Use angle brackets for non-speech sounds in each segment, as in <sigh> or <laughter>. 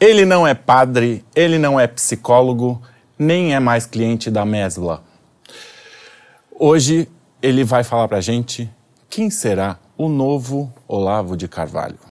Ele não é padre, ele não é psicólogo, nem é mais cliente da Mesbla. Hoje ele vai falar pra gente quem será o novo Olavo de Carvalho.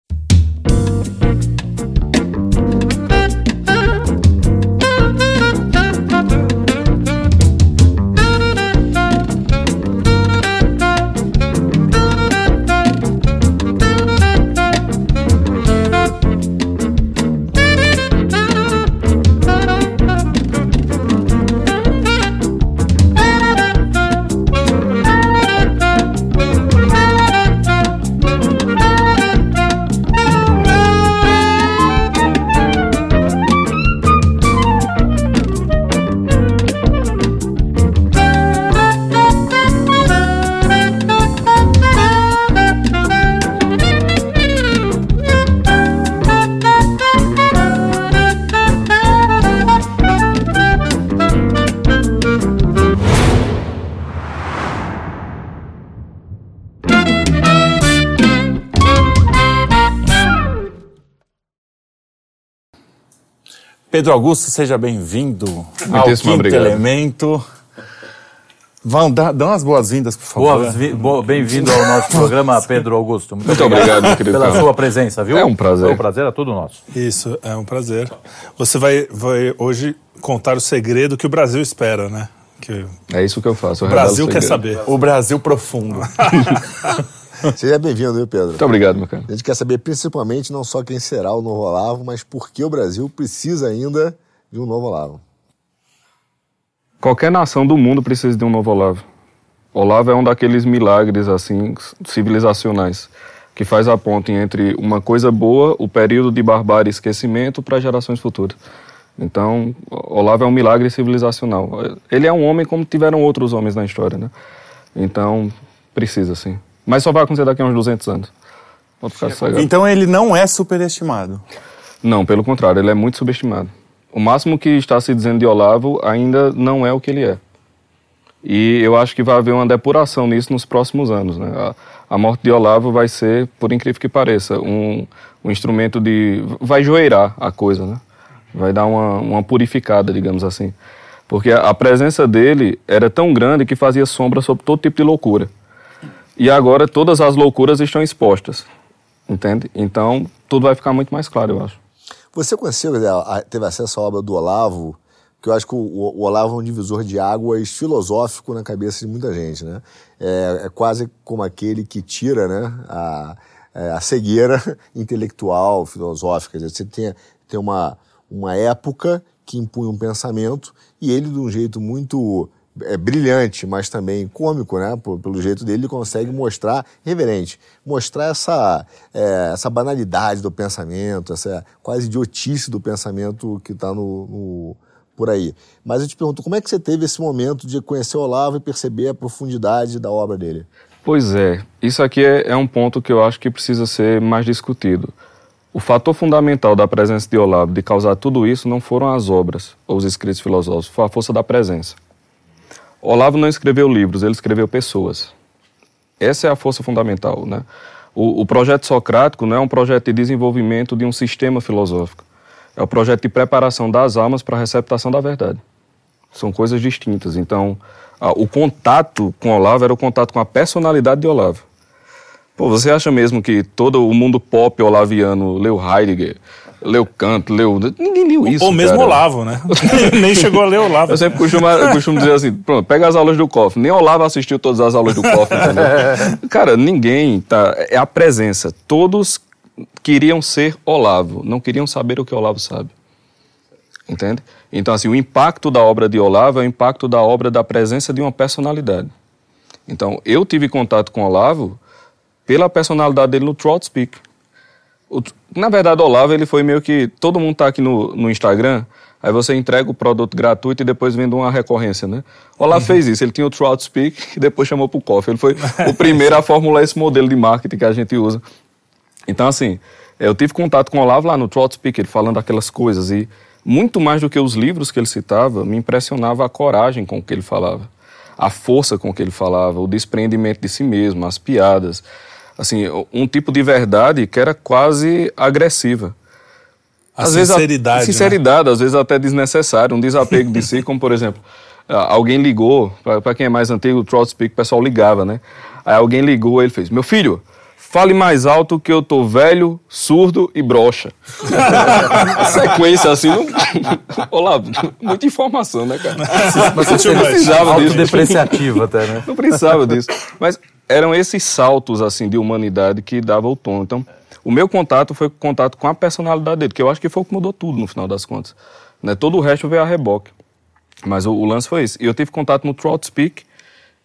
Pedro Augusto, seja bem-vindo ao Quinto obrigado. Elemento. Vão, dá, dá umas boas-vindas, por favor. Boas, bem-vindo ao nosso programa, <laughs> Pedro Augusto. Muito, Muito obrigado, querido. Pela sua presença, viu? É um prazer. É um prazer, é tudo nosso. Isso, é um prazer. Você vai, vai hoje contar o segredo que o Brasil espera, né? Que... É isso que eu faço. Eu o Brasil quer saber. O Brasil profundo. <laughs> <laughs> Seja bem-vindo, viu, Pedro? Muito obrigado, meu cara. A gente quer saber principalmente não só quem será o novo Olavo, mas por que o Brasil precisa ainda de um novo Olavo. Qualquer nação do mundo precisa de um novo Olavo. Olavo é um daqueles milagres assim civilizacionais que faz a ponte entre uma coisa boa, o período de barbárie e esquecimento para gerações futuras. Então, Olavo é um milagre civilizacional. Ele é um homem como tiveram outros homens na história, né? Então, precisa sim. Mas só vai acontecer daqui a uns 200 anos. Então ele não é superestimado? Não, pelo contrário, ele é muito subestimado. O máximo que está se dizendo de Olavo ainda não é o que ele é. E eu acho que vai haver uma depuração nisso nos próximos anos. Né? A, a morte de Olavo vai ser, por incrível que pareça, um, um instrumento de. vai joeirar a coisa, né? vai dar uma, uma purificada, digamos assim. Porque a, a presença dele era tão grande que fazia sombra sobre todo tipo de loucura. E agora todas as loucuras estão expostas, entende? Então tudo vai ficar muito mais claro, eu acho. Você conheceu, teve acesso à obra do Olavo, que eu acho que o, o Olavo é um divisor de águas filosófico na cabeça de muita gente, né? É, é quase como aquele que tira, né, a, é, a cegueira <laughs> intelectual, filosófica. Você tem, tem uma, uma época que impunha um pensamento e ele, de um jeito muito é, brilhante, mas também cômico, né? Pelo jeito dele, ele consegue mostrar, reverente, mostrar essa, é, essa banalidade do pensamento, essa quase idiotice do pensamento que está no, no, por aí. Mas eu te pergunto, como é que você teve esse momento de conhecer o Olavo e perceber a profundidade da obra dele? Pois é, isso aqui é, é um ponto que eu acho que precisa ser mais discutido. O fator fundamental da presença de Olavo de causar tudo isso não foram as obras ou os escritos filosóficos, foi a força da presença. Olavo não escreveu livros, ele escreveu pessoas. Essa é a força fundamental. Né? O, o projeto socrático não é um projeto de desenvolvimento de um sistema filosófico. É o projeto de preparação das almas para a receptação da verdade. São coisas distintas. Então, a, o contato com Olavo era o contato com a personalidade de Olavo. Pô, você acha mesmo que todo o mundo pop olaviano leu Heidegger, leu Kant, leu. Ninguém leu isso. Ou mesmo cara. Olavo, né? <laughs> Nem chegou a ler Olavo. Eu sempre costumo, eu costumo dizer assim: pronto, pega as aulas do COF. Nem Olavo assistiu todas as aulas do COF, entendeu? <laughs> cara, ninguém tá. É a presença. Todos queriam ser Olavo, não queriam saber o que Olavo sabe. Entende? Então, assim, o impacto da obra de Olavo é o impacto da obra da presença de uma personalidade. Então, eu tive contato com Olavo pela personalidade dele no Trout Speak. Na verdade, o Olavo, ele foi meio que. Todo mundo tá aqui no, no Instagram, aí você entrega o produto gratuito e depois vende uma recorrência, né? Olavo uhum. fez isso, ele tinha o Trout Speak <laughs> e depois chamou pro coffee. Ele foi o primeiro a formular esse modelo de marketing que a gente usa. Então, assim, eu tive contato com o Olavo lá no Trout Speak, ele falando aquelas coisas e muito mais do que os livros que ele citava, me impressionava a coragem com que ele falava, a força com que ele falava, o desprendimento de si mesmo, as piadas assim, um tipo de verdade que era quase agressiva. A às sinceridade. Vezes, a, sinceridade, né? às vezes até desnecessário, um desapego de <laughs> si, como por exemplo, alguém ligou, para quem é mais antigo, o Trout Speak, o pessoal ligava, né? Aí alguém ligou, ele fez: Meu filho, fale mais alto que eu tô velho, surdo e broxa. <laughs> Sequência assim, não... <laughs> Olá, muita informação, né, cara? Mas você não precisava disso. depreciativo até, né? Não precisava disso. Mas eram esses saltos, assim, de humanidade que dava o tom. Então, o meu contato foi contato com a personalidade dele, que eu acho que foi o que mudou tudo no final das contas. Né? Todo o resto veio a reboque. Mas o, o lance foi esse. E eu tive contato no Trout Speak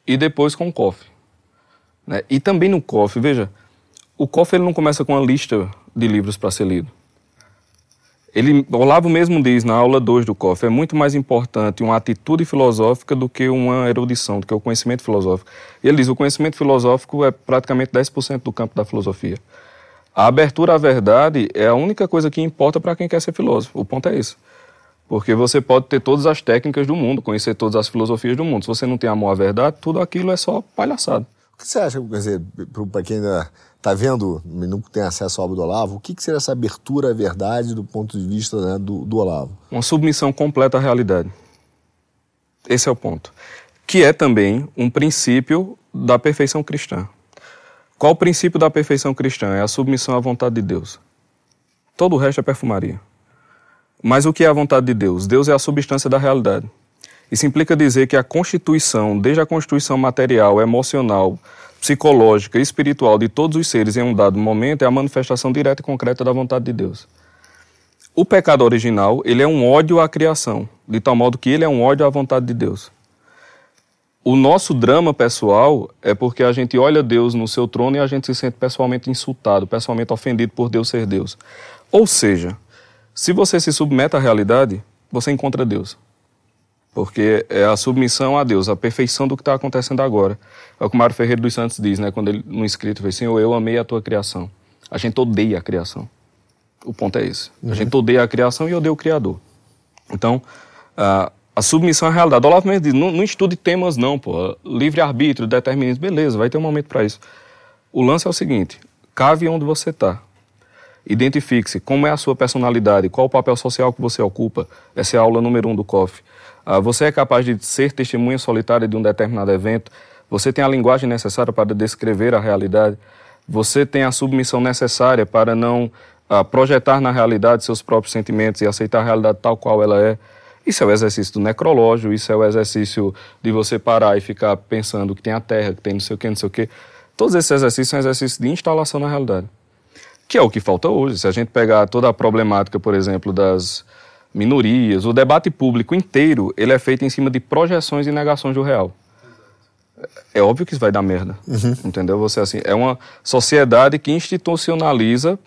e depois com o Coffee. Né? E também no Coffee, veja, o Coffee ele não começa com uma lista de livros para ser lido. Ele, Olavo mesmo diz na aula 2 do COF, é muito mais importante uma atitude filosófica do que uma erudição, do que o conhecimento filosófico. E ele diz, o conhecimento filosófico é praticamente 10% do campo da filosofia. A abertura à verdade é a única coisa que importa para quem quer ser filósofo. O ponto é esse. Porque você pode ter todas as técnicas do mundo, conhecer todas as filosofias do mundo. Se você não tem amor à verdade, tudo aquilo é só palhaçada. Que você acha, quer dizer, para quem ainda está vendo não tem acesso à obra do Olavo, o que, que seria essa abertura à verdade do ponto de vista né, do, do Olavo? Uma submissão completa à realidade. Esse é o ponto. Que é também um princípio da perfeição cristã. Qual o princípio da perfeição cristã? É a submissão à vontade de Deus. Todo o resto é perfumaria. Mas o que é a vontade de Deus? Deus é a substância da realidade. Isso implica dizer que a constituição, desde a constituição material, emocional, psicológica e espiritual de todos os seres em um dado momento é a manifestação direta e concreta da vontade de Deus. O pecado original, ele é um ódio à criação, de tal modo que ele é um ódio à vontade de Deus. O nosso drama pessoal é porque a gente olha Deus no seu trono e a gente se sente pessoalmente insultado, pessoalmente ofendido por Deus ser Deus. Ou seja, se você se submete à realidade, você encontra Deus. Porque é a submissão a Deus, a perfeição do que está acontecendo agora. É o que o Mário Ferreira dos Santos diz, né? Quando ele, no escrito, fez Senhor, eu amei a tua criação. A gente odeia a criação. O ponto é esse. Uhum. A gente odeia a criação e odeia o Criador. Então, uh, a submissão à realidade. Olavo mesmo diz, não, não estude temas não, pô. Livre-arbítrio, determinismo, beleza, vai ter um momento para isso. O lance é o seguinte, cave onde você está. Identifique-se como é a sua personalidade, qual o papel social que você ocupa. Essa é a aula número um do COF. Ah, você é capaz de ser testemunha solitária de um determinado evento. Você tem a linguagem necessária para descrever a realidade. Você tem a submissão necessária para não ah, projetar na realidade seus próprios sentimentos e aceitar a realidade tal qual ela é. Isso é o exercício do necrológio, isso é o exercício de você parar e ficar pensando que tem a Terra, que tem não sei o que, não sei o que. Todos esses exercícios são exercícios de instalação na realidade. Que é o que falta hoje. Se a gente pegar toda a problemática, por exemplo, das minorias, o debate público inteiro, ele é feito em cima de projeções e negações do real. É óbvio que isso vai dar merda. Uhum. Entendeu? Você assim, é uma sociedade que institucionaliza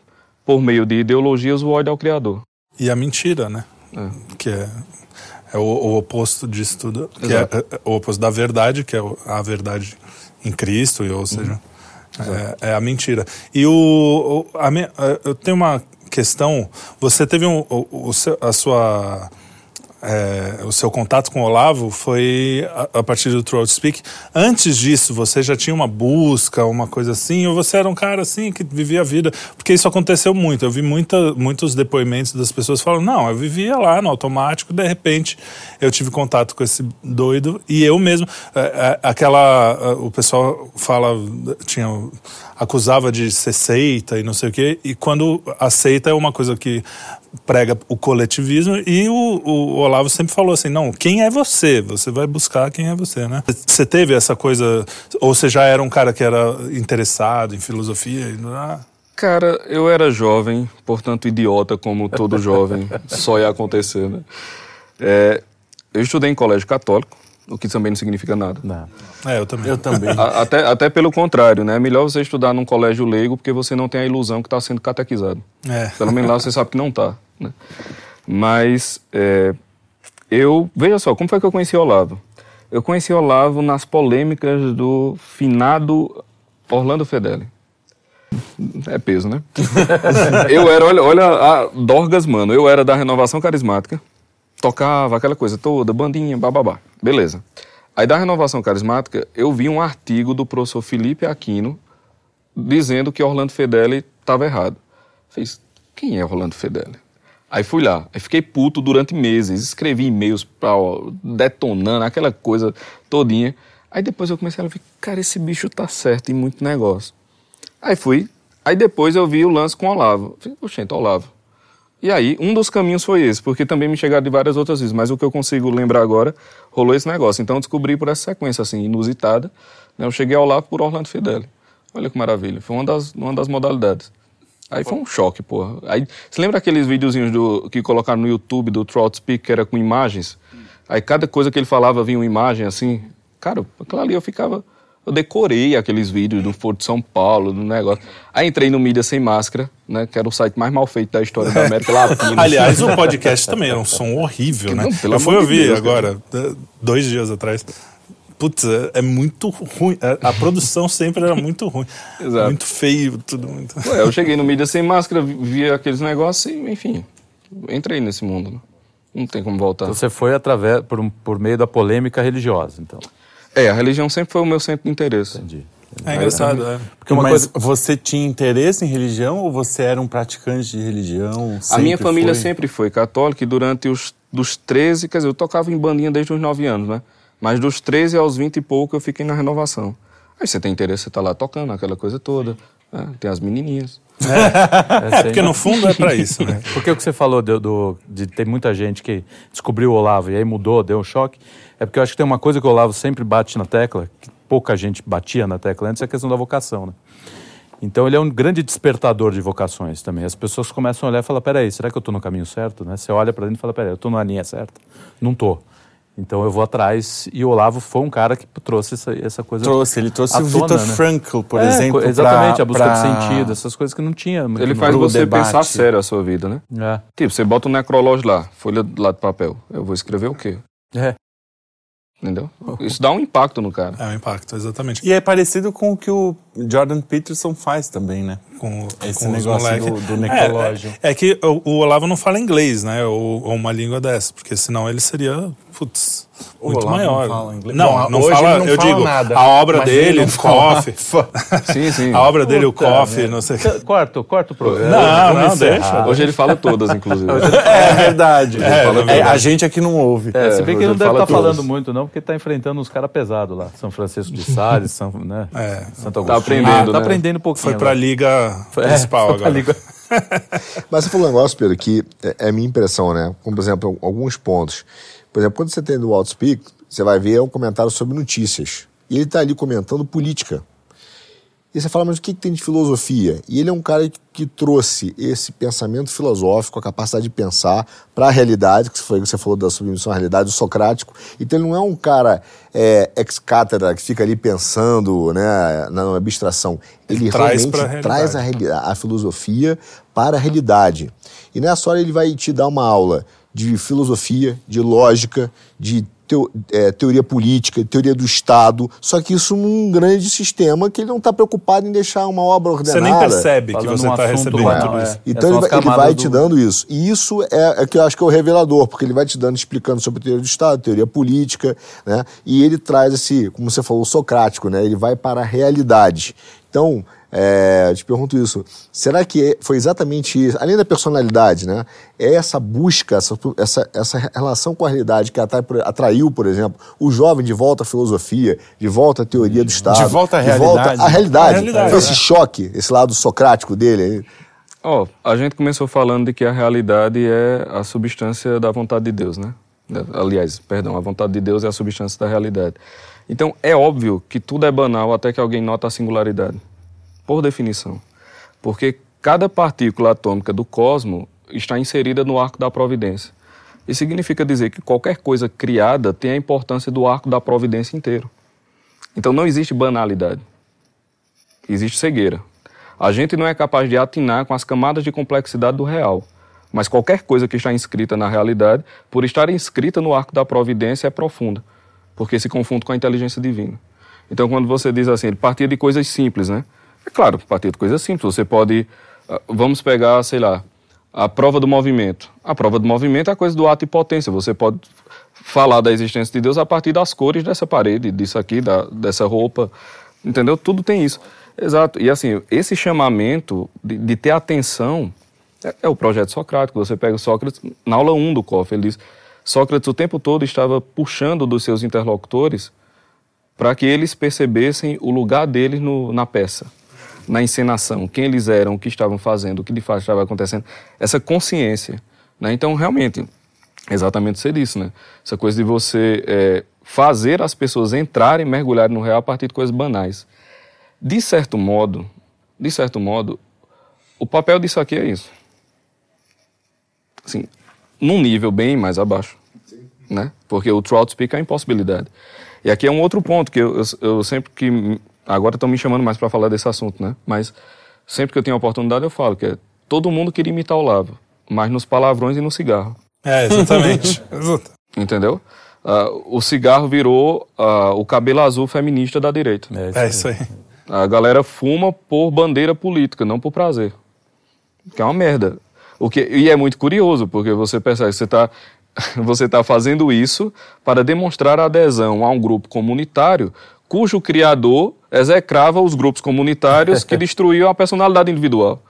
por meio de ideologias o ódio ao criador. E a mentira, né? É. Que é é o, o oposto disso tudo, que é, é, o oposto da verdade, que é a verdade em Cristo, ou seja, uhum. é, é, a mentira. E o, o a eu tenho uma questão, você teve um, o, o a sua é, o seu contato com o Olavo foi a, a, partir do Throat Speak. Antes disso, você já tinha uma busca, uma coisa assim, ou você era um cara assim que vivia a vida? Porque isso aconteceu muito. Eu vi muita, muitos depoimentos das pessoas falando: não, eu vivia lá no automático, de repente eu tive contato com esse doido e eu mesmo. É, é, aquela. O pessoal fala, tinha acusava de ser seita e não sei o quê, e quando a seita é uma coisa que prega o coletivismo e o, o, Olavo sempre falou assim, não, quem é você? Você vai buscar quem é você, né? Você teve essa coisa, ou você já era um cara que era interessado em filosofia? E, ah. Cara, eu era jovem, portanto idiota como todo jovem, <laughs> só ia acontecer, né? É, eu estudei em colégio católico, o que também não significa nada. Não. É, eu também. Eu também. <laughs> A, até, até pelo contrário, né? É melhor você estudar num colégio leigo porque você não tem a ilusão que está sendo catequizado. É. Pelo menos lá você sabe que não está. Né? Mas é, eu, veja só, como foi que eu conheci Olavo? Eu conheci Olavo nas polêmicas do finado Orlando Fedeli. É peso, né? <laughs> eu era, olha, olha a Dorgas, mano, eu era da renovação carismática, tocava aquela coisa toda, bandinha, bababá. Beleza. Aí da renovação carismática, eu vi um artigo do professor Felipe Aquino dizendo que Orlando Fedeli estava errado. Fiz, quem é Orlando Fedeli? Aí fui lá, aí fiquei puto durante meses, escrevi e-mails pra, ó, detonando aquela coisa todinha. Aí depois eu comecei a ver, cara, esse bicho tá certo em muito negócio. Aí fui, aí depois eu vi o lance com o Olavo. Falei, oxente, Olavo. E aí, um dos caminhos foi esse, porque também me chegaram de várias outras vezes, mas o que eu consigo lembrar agora, rolou esse negócio. Então eu descobri por essa sequência, assim, inusitada. Né? Eu cheguei ao Olavo por Orlando Fidel. Olha que maravilha, foi uma das, uma das modalidades. Aí foi um choque, porra. Aí, você lembra aqueles videozinhos do, que colocaram no YouTube do Trout Speak, que era com imagens? Aí cada coisa que ele falava vinha uma imagem assim. Cara, aquilo ali eu ficava. Eu decorei aqueles vídeos do Foro de São Paulo, do negócio. Aí entrei no Mídia Sem Máscara, né? Que era o site mais mal feito da história da América Latina. <laughs> Aliás, o podcast também é um som horrível, né? Não, eu fui ouvir Deus, agora, cara. dois dias atrás. Putz, é, é, muito ruim. A, é, a produção sempre era muito ruim. Exato. Muito feio, tudo muito. Ué, eu cheguei no mídia sem máscara, via aqueles negócios e, enfim, entrei nesse mundo. Né? Não tem como voltar. Então você foi através por, por meio da polêmica religiosa, então. É, a religião sempre foi o meu centro de interesse. Entendi. É engraçado, é. Porque Mas coisa... você tinha interesse em religião ou você era um praticante de religião? A minha família foi? sempre foi católica e durante os dos 13, quer dizer, eu tocava em bandinha desde os 9 anos, né? Mas dos 13 aos 20 e pouco eu fiquei na renovação. Aí você tem interesse, você tá lá tocando, aquela coisa toda. É, tem as menininhas. É, é, porque no fundo é para isso, né? <laughs> Porque o que você falou do, do, de ter muita gente que descobriu o Olavo e aí mudou, deu um choque, é porque eu acho que tem uma coisa que o Olavo sempre bate na tecla, que pouca gente batia na tecla antes, é a questão da vocação, né? Então ele é um grande despertador de vocações também. As pessoas começam a olhar e falar, peraí, será que eu estou no caminho certo? Né? Você olha para dentro e fala, peraí, eu estou na linha certa? Não estou. Então eu vou atrás e o Olavo foi um cara que trouxe essa, essa coisa. Trouxe, ele trouxe o Victor né? Frankl, por é, exemplo. Exatamente, pra, a busca pra... de sentido, essas coisas que não tinha. Ele faz você debate. pensar sério a sua vida, né? É. Tipo, você bota um necrológio lá, folha lá de papel. Eu vou escrever o quê? É. Entendeu? Isso dá um impacto no cara. É um impacto, exatamente. E é parecido com o que o Jordan Peterson faz também, né? Com esse com negócio do, do necrológio. É, é, é, que o, o, Olavo não fala inglês, né? Ou, ou uma língua dessa, porque senão ele seria, putz, muito maior. Não, fala inglês. não, Bom, não fala, não eu fala digo, nada, a obra dele, o Coffee. <laughs> sim, sim. A obra dele, Puta, o Coffee, não sei. Corta, corta o programa. Não, não, não deixa. Hoje ele fala todas, inclusive. é verdade. É, é, a gente aqui não ouve. É, se bem que ele não deve estar tá falando muito, não, porque está enfrentando uns caras pesados lá. São Francisco de Sales, São, né? É. Santo Augusto. Tá aprendendo, ah, Tá aprendendo um pouquinho. Foi para a liga principal agora. Liga. <laughs> Mas você falou um negócio, Pedro, que é, é a minha impressão, né? Como, por exemplo, alguns pontos. Por exemplo, quando você tem no Outspeak, você vai ver um comentário sobre notícias. E ele está ali comentando política. E você fala, mas o que, que tem de filosofia? E ele é um cara que, que trouxe esse pensamento filosófico, a capacidade de pensar para a realidade, que foi que você falou da submissão à realidade, o socrático. Então ele não é um cara é, ex-cátedra que fica ali pensando né, na abstração. Ele, ele realmente traz, traz a, a filosofia para a realidade. E nessa hora ele vai te dar uma aula de filosofia, de lógica, de teo, é, teoria política, teoria do Estado, só que isso num grande sistema que ele não está preocupado em deixar uma obra ordenada. Você nem percebe que você está recebendo é, tudo isso. Então ele, ele, vai do... te dando isso. E isso é, é que eu acho que é o revelador, porque ele vai te dando, explicando sobre teoria do Estado, teoria política, né? E ele traz esse, como você falou, socrático, né? Ele vai para a realidade. Então, é, eu te pergunto isso. Será que foi exatamente isso, além da personalidade, né? É essa busca, essa, essa, essa relação com a realidade que atrai, atraiu, por exemplo, o jovem de volta à filosofia, de volta à teoria do Estado. De volta à realidade. De volta à realidade. A realidade foi esse é. choque, esse lado socrático dele. Oh, a gente começou falando de que a realidade é a substância da vontade de Deus, né? Aliás, perdão, a vontade de Deus é a substância da realidade. Então, é óbvio que tudo é banal até que alguém nota a singularidade por definição. Porque cada partícula atômica do cosmo está inserida no arco da providência. Isso significa dizer que qualquer coisa criada tem a importância do arco da providência inteiro. Então não existe banalidade. Existe cegueira. A gente não é capaz de atinar com as camadas de complexidade do real. Mas qualquer coisa que está inscrita na realidade, por estar inscrita no arco da providência, é profunda, porque se confunde com a inteligência divina. Então, quando você diz assim, ele partia de coisas simples, né? É claro, partir de coisas simples. Você pode, ah, vamos pegar, sei lá, a prova do movimento. A prova do movimento é a coisa do ato e potência. Você pode falar da existência de Deus a partir das cores dessa parede, disso aqui, da, dessa roupa. Entendeu? Tudo tem isso. Exato. E assim, esse chamamento de, de ter atenção É, é o projeto socrático. Você pega Sócrates, na aula 1 do COF, ele diz: Sócrates o tempo todo estava puxando dos seus interlocutores para que eles percebessem o lugar deles no, na peça, na encenação, quem eles eram, o que estavam fazendo, o que de fato estava acontecendo, essa consciência. Né? Então, realmente, exatamente ser isso, né? Essa coisa de você é, fazer as pessoas entrarem, mergulharem no real a partir de coisas banais. De certo modo, de certo modo, o papel disso aqui é isso. Assim, num nível bem mais abaixo, né? Porque o Trout Speak é a impossibilidade. E aqui é um outro ponto que eu, eu, eu sempre que agora estão me chamando mais para falar desse assunto, né? Mas sempre que eu tenho a oportunidade eu falo que é, todo mundo queria imitar o Lavo, mas nos palavrões e no cigarro. É, exatamente. <laughs> Entendeu? Uh, o cigarro virou uh, o cabelo azul feminista da direita. É isso aí. A galera fuma por bandeira política, não por prazer. Que é uma merda. O que, e é muito curioso, porque você percebe que você está <laughs> você tá fazendo isso para demonstrar adesão a um grupo comunitário cujo criador execrava os grupos comunitários que <laughs> destruíam a personalidade individual.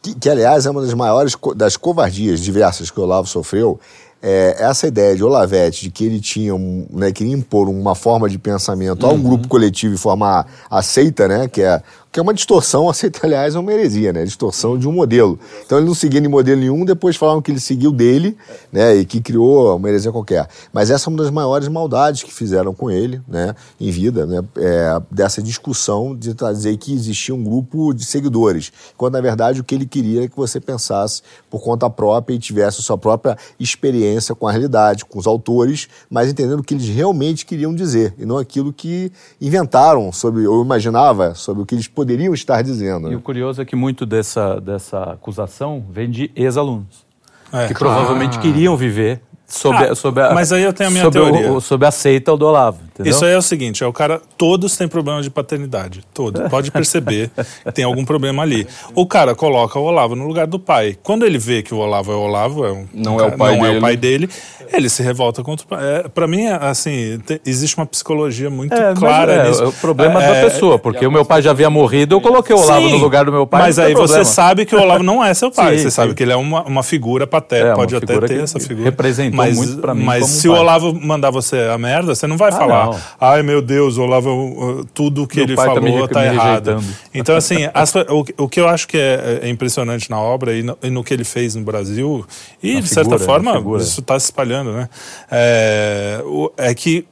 Que, que, aliás, é uma das maiores das covardias diversas que o Olavo sofreu, é, essa ideia de Olavete, de que ele tinha, um, né, queria impor uma forma de pensamento uhum. a um grupo coletivo e forma aceita, né, que é que é uma distorção, <laughs> aceita, aliás, é uma heresia, né? Distorção de um modelo. Então ele não seguia em modelo nenhum, depois falaram que ele seguiu dele, né? E que criou uma heresia qualquer. Mas essa é uma das maiores maldades que fizeram com ele, né? Em vida, né? É, dessa discussão de dizer que existia um grupo de seguidores, quando na verdade o que ele queria é que você pensasse por conta própria e tivesse a sua própria experiência com a realidade, com os autores, mas entendendo o que eles realmente queriam dizer e não aquilo que inventaram sobre, ou imaginava sobre o que eles poderiam estar dizendo. Né? E o curioso é que muito dessa, dessa acusação vem de ex-alunos, é, que claro. provavelmente queriam viver sob, ah, sob a, mas aí eu tenho a minha teoria. O, sob a seita do Olavo. Entendeu? Isso aí é o seguinte: é o cara. Todos têm problema de paternidade. Todos. Pode perceber que <laughs> tem algum problema ali. O cara coloca o Olavo no lugar do pai. Quando ele vê que o Olavo é o Olavo, é um, não, é, o pai não dele. é o pai dele, ele se revolta contra o pai. É, pra mim, assim, te, existe uma psicologia muito é, clara. É, nisso. o problema é, da pessoa, porque o meu pai já havia morrido, eu coloquei o Olavo sim, no lugar do meu pai. Mas aí você sabe que o Olavo não é seu pai. <laughs> Sim, você sim. sabe que ele é uma, uma figura paterna. pode até ter essa figura. Representou mas, muito pra mim. Mas se o Olavo mandar você a merda, você não vai ah, falar, não. ai meu Deus, o Olavo, uh, tudo que Meu ele falou está tá errado. Então, assim, <laughs> as, o, o, que eu acho que é, é impressionante na obra e no, e no, que ele fez no Brasil, e de certa forma, isso está se espalhando, né? É, é que,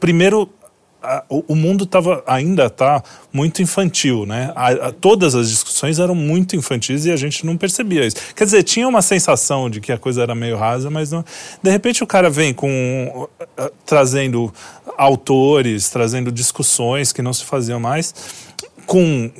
primeiro, o mundo tava, ainda está muito infantil, né? A, a, todas as discussões eram muito infantis e a gente não percebia isso. Quer dizer, tinha uma sensação de que a coisa era meio rasa, mas não, de repente o cara vem com trazendo autores, trazendo discussões que não se faziam mais, com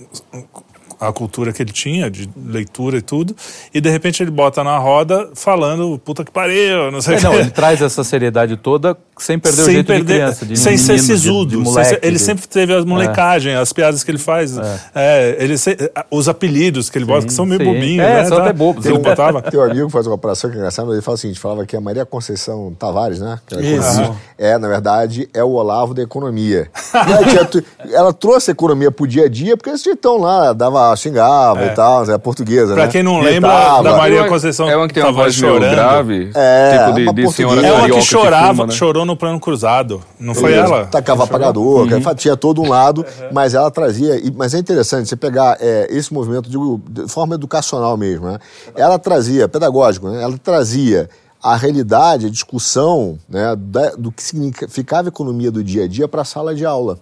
a cultura que ele tinha, de leitura e tudo, e de repente ele bota na roda falando, puta que pariu, não sei é, o que. Não, ele traz essa seriedade toda sem perder sem o jeito perder, de criança, de Sem menino, ser sisudo. De, de moleque, ele sempre teve a molecagem, é. as piadas que ele faz. É. É, ele se, os apelidos que ele sim, bota, que são meio sim. bobinhos, é, né? São tá? até bobos. Ele botava. <laughs> Teu amigo faz uma operação que é engraçada, ele fala o seguinte, falava que a Maria Conceição Tavares, né? Isso. É, na verdade, é o Olavo da economia. ela, <laughs> ela trouxe a economia pro dia a dia, porque eles estão lá, dava, xingava é. e tal, é portuguesa, Pra né? quem não lembra da Maria Conceição É uma que tem uma voz meio grave, é, tipo de, de senhora É uma que chorava, que no plano cruzado. Não foi ela? Tacava apagador, uhum. tinha todo um lado, mas ela trazia. Mas é interessante você pegar é, esse movimento de, de, forma educacional mesmo, né? Ela trazia, pedagógico, né? Ela trazia a realidade, a discussão né, da, do que significava a economia do dia a dia para a sala de aula.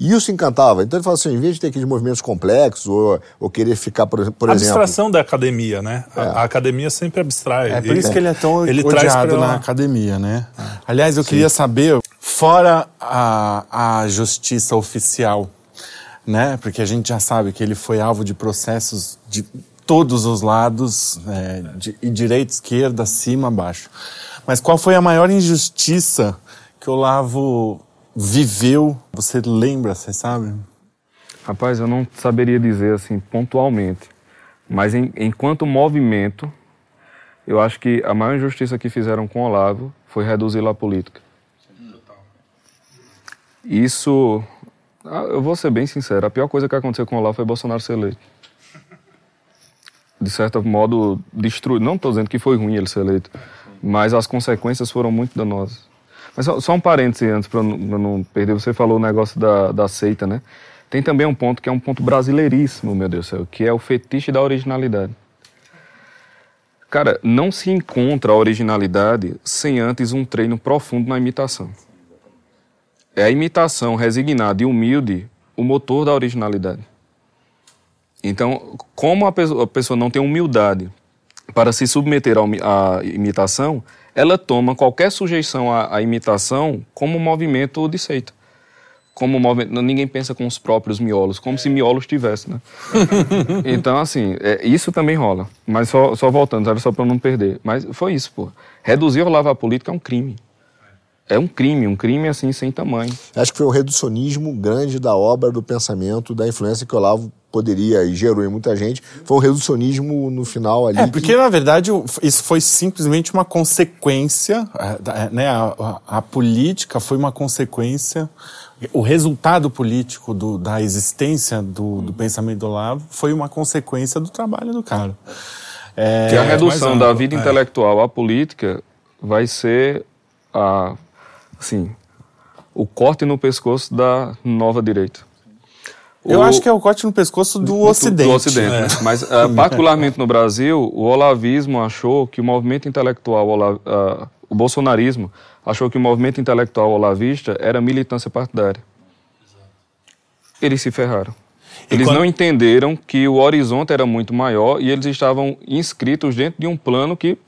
E isso encantava. Então ele falou assim, em vez de ter aqueles movimentos complexos ou, ou querer ficar, por, por a exemplo... abstração da academia, né? É. A, a, academia sempre abstrai. É por isso que ele é tão ele odiado na academia, né? É. Aliás, eu Sim. queria saber, fora a, a justiça oficial, né? Porque a gente já sabe que ele foi alvo de processos de todos os lados, é, de, e direita, esquerda, cima, baixo. Mas qual foi a maior injustiça que o Olavo viveu? Você lembra, você sabe? Rapaz, eu não saberia dizer assim pontualmente, mas em, enquanto movimento, eu acho que a maior injustiça que fizeram com o Olavo foi reduzi-lo à política. Isso, ah, eu vou ser bem sincero, a pior coisa que aconteceu com o Olavo foi Bolsonaro ser eleito. de certo modo, destruiu. Não estou dizendo que foi ruim ele ser eleito, mas as consequências foram muito danosas. Mas só, só um parêntese antes, para não, não, perder. Você falou o negócio da, da seita, né? Tem também um ponto que é um ponto brasileiríssimo, meu Deus do céu, que é o fetiche da originalidade. Cara, não se encontra a originalidade sem antes um treino profundo na imitação. É a imitação resignada e humilde o motor da originalidade. Então, como a pessoa, a pessoa não tem humildade para se submeter à imitação, ela toma qualquer sujeição à, à imitação como um movimento de seita. Como movimento, ninguém pensa com os próprios miolos, como se miolos tivesse, né? <laughs> então, assim, é, isso também rola. Mas só, só voltando, era só para não perder. Mas foi isso, pô. Reduzir o lava política é um crime. É um crime, um crime assim sem tamanho. Acho que foi um reducionismo grande da obra, do pensamento, da influência que o Olavo poderia e gerou em muita gente, foi um reducionismo no final ali. É, porque que... na verdade isso foi simplesmente uma consequência, é, é, né? A, a, a política foi uma consequência, o resultado político do, da existência do, do, pensamento do Olavo foi uma consequência do trabalho do cara. É, que a redução da vida é. intelectual à política vai ser a, assim, o corte no pescoço da nova direita. Eu o... acho que é o corte no pescoço do, do Ocidente. Do Ocidente, né? Mas, uh, <laughs> particularmente no Brasil, o olavismo achou que o movimento intelectual, uh, o bolsonarismo, achou que o movimento intelectual olavista era militância partidária. Eles se ferraram. Eles quando... não entenderam que o horizonte era muito maior e eles estavam inscritos dentro de um plano que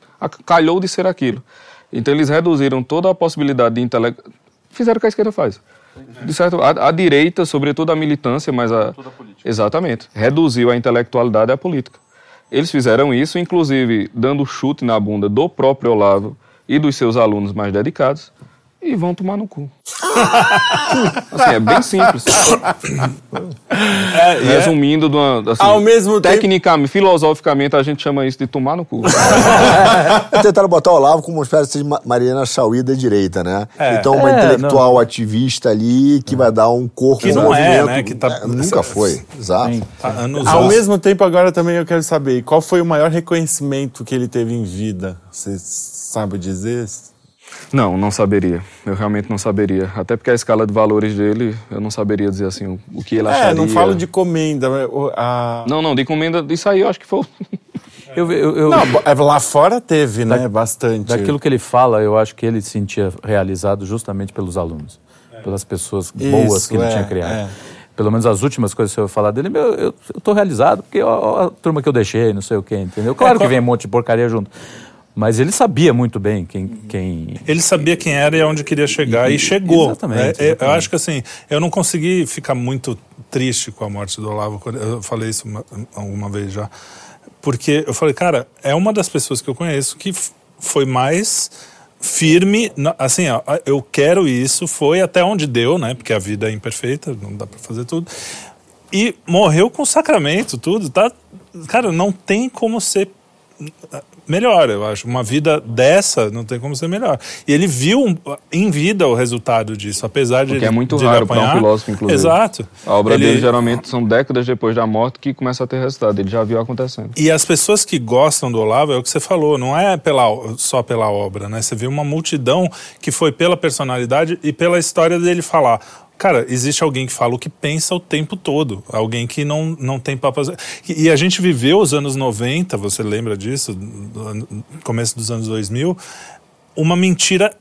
calhou de ser aquilo. Então eles reduziram toda a possibilidade de intelecto. Fizeram o que a esquerda faz de certo, a, a, direita, sobretudo a militância, mas a, a exatamente, reduziu a intelectualidade à política. Eles fizeram isso, inclusive dando chute na bunda do próprio Olavo e dos seus alunos mais dedicados, e vão tomar no cu. <laughs> assim, é bem simples. É, Resumindo, de uma, assim, Ao mesmo tecnicamente, tempo... filosoficamente, a gente chama isso de tomar no cu. <laughs> Tentaram botar o Olavo como uma espécie de Mariana Chauí da direita, né? É. Então, uma é, intelectual não. ativista ali que vai dar um corpo que não é, né? Que tá... É, nunca foi, exato. Tá Ao mesmo tempo, agora também eu quero saber qual foi o maior reconhecimento que ele teve em vida. Você sabe dizer? Não, não saberia. Eu realmente não saberia. Até porque a escala de valores dele, eu não saberia dizer assim o, o que ele acharia. É, não falo de comenda. A... Não, não, de comenda, isso aí eu acho que foi. <laughs> Eu, eu, eu, não, é, lá fora teve, né? Da, bastante. Daquilo que ele fala, eu acho que ele se sentia realizado justamente pelos alunos, é. pelas pessoas boas Isso, que ele é, tinha criado. É. Pelo menos as últimas coisas que eu falar dele, meu, eu, eu tô realizado porque ó, a turma que eu deixei, não sei o quê, entendeu? Claro é, que vem um monte de porcaria junto. Mas ele sabia muito bem quem. quem... Ele sabia quem era e aonde queria chegar, e, e chegou. Exatamente, é, exatamente, Eu acho que assim, eu não consegui ficar muito triste com a morte do Olavo, eu falei isso uma, alguma vez já. Porque eu falei, cara, é uma das pessoas que eu conheço que foi mais firme, assim, ó, eu quero isso, foi até onde deu, né? Porque a vida é imperfeita, não dá para fazer tudo. E morreu com sacramento, tudo, tá? Cara, não tem como ser melhor, eu acho. Uma vida dessa não tem como ser melhor. E ele viu em vida o resultado disso, apesar de. Porque é muito raro para um filósofo, inclusive. Exato. A obra ele... dele geralmente são décadas depois da morte que começa a ter resultado. Ele já viu acontecendo. E as pessoas que gostam do Olavo é o que você falou, não é pela, só pela obra, né? Você vê uma multidão que foi pela personalidade e pela história dele falar Cara, existe alguém que fala o que pensa o tempo todo. Alguém que não, não tem papo. E a gente viveu os anos 90, você lembra disso? Começo dos anos 2000 uma mentira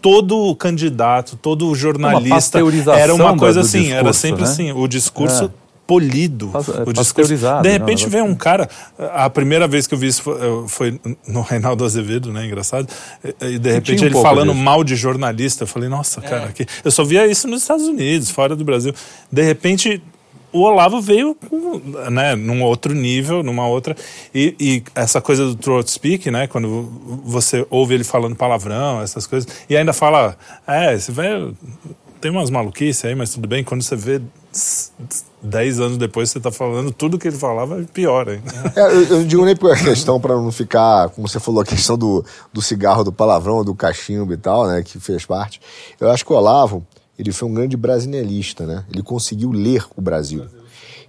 todo candidato, todo jornalista uma era uma coisa assim, discurso, era sempre né? assim, o discurso é polido. o discurso. De repente não, vem um cara. A primeira vez que eu vi isso foi, no Reinaldo Azevedo, né? Engraçado. E de repente um ele falando disso. mal de jornalista. Eu falei, nossa, cara, é. aqui. eu só via isso nos Estados Unidos, fora do Brasil. De repente. O Olavo veio, né, num outro nível, numa outra. E, e essa coisa do throat speak, né, quando você ouve ele falando palavrão, essas coisas, e ainda fala, é, você vai tem umas maluquices aí, mas tudo bem. Quando você vê dez anos depois, você está falando tudo que ele falava, é pior hein? É, eu, eu digo nem por questão para não ficar, como você falou, a questão do, do cigarro, do palavrão, do cachimbo e tal, né, que fez parte. Eu acho que o Olavo, ele foi um grande brasilista, né? Ele conseguiu ler o Brasil.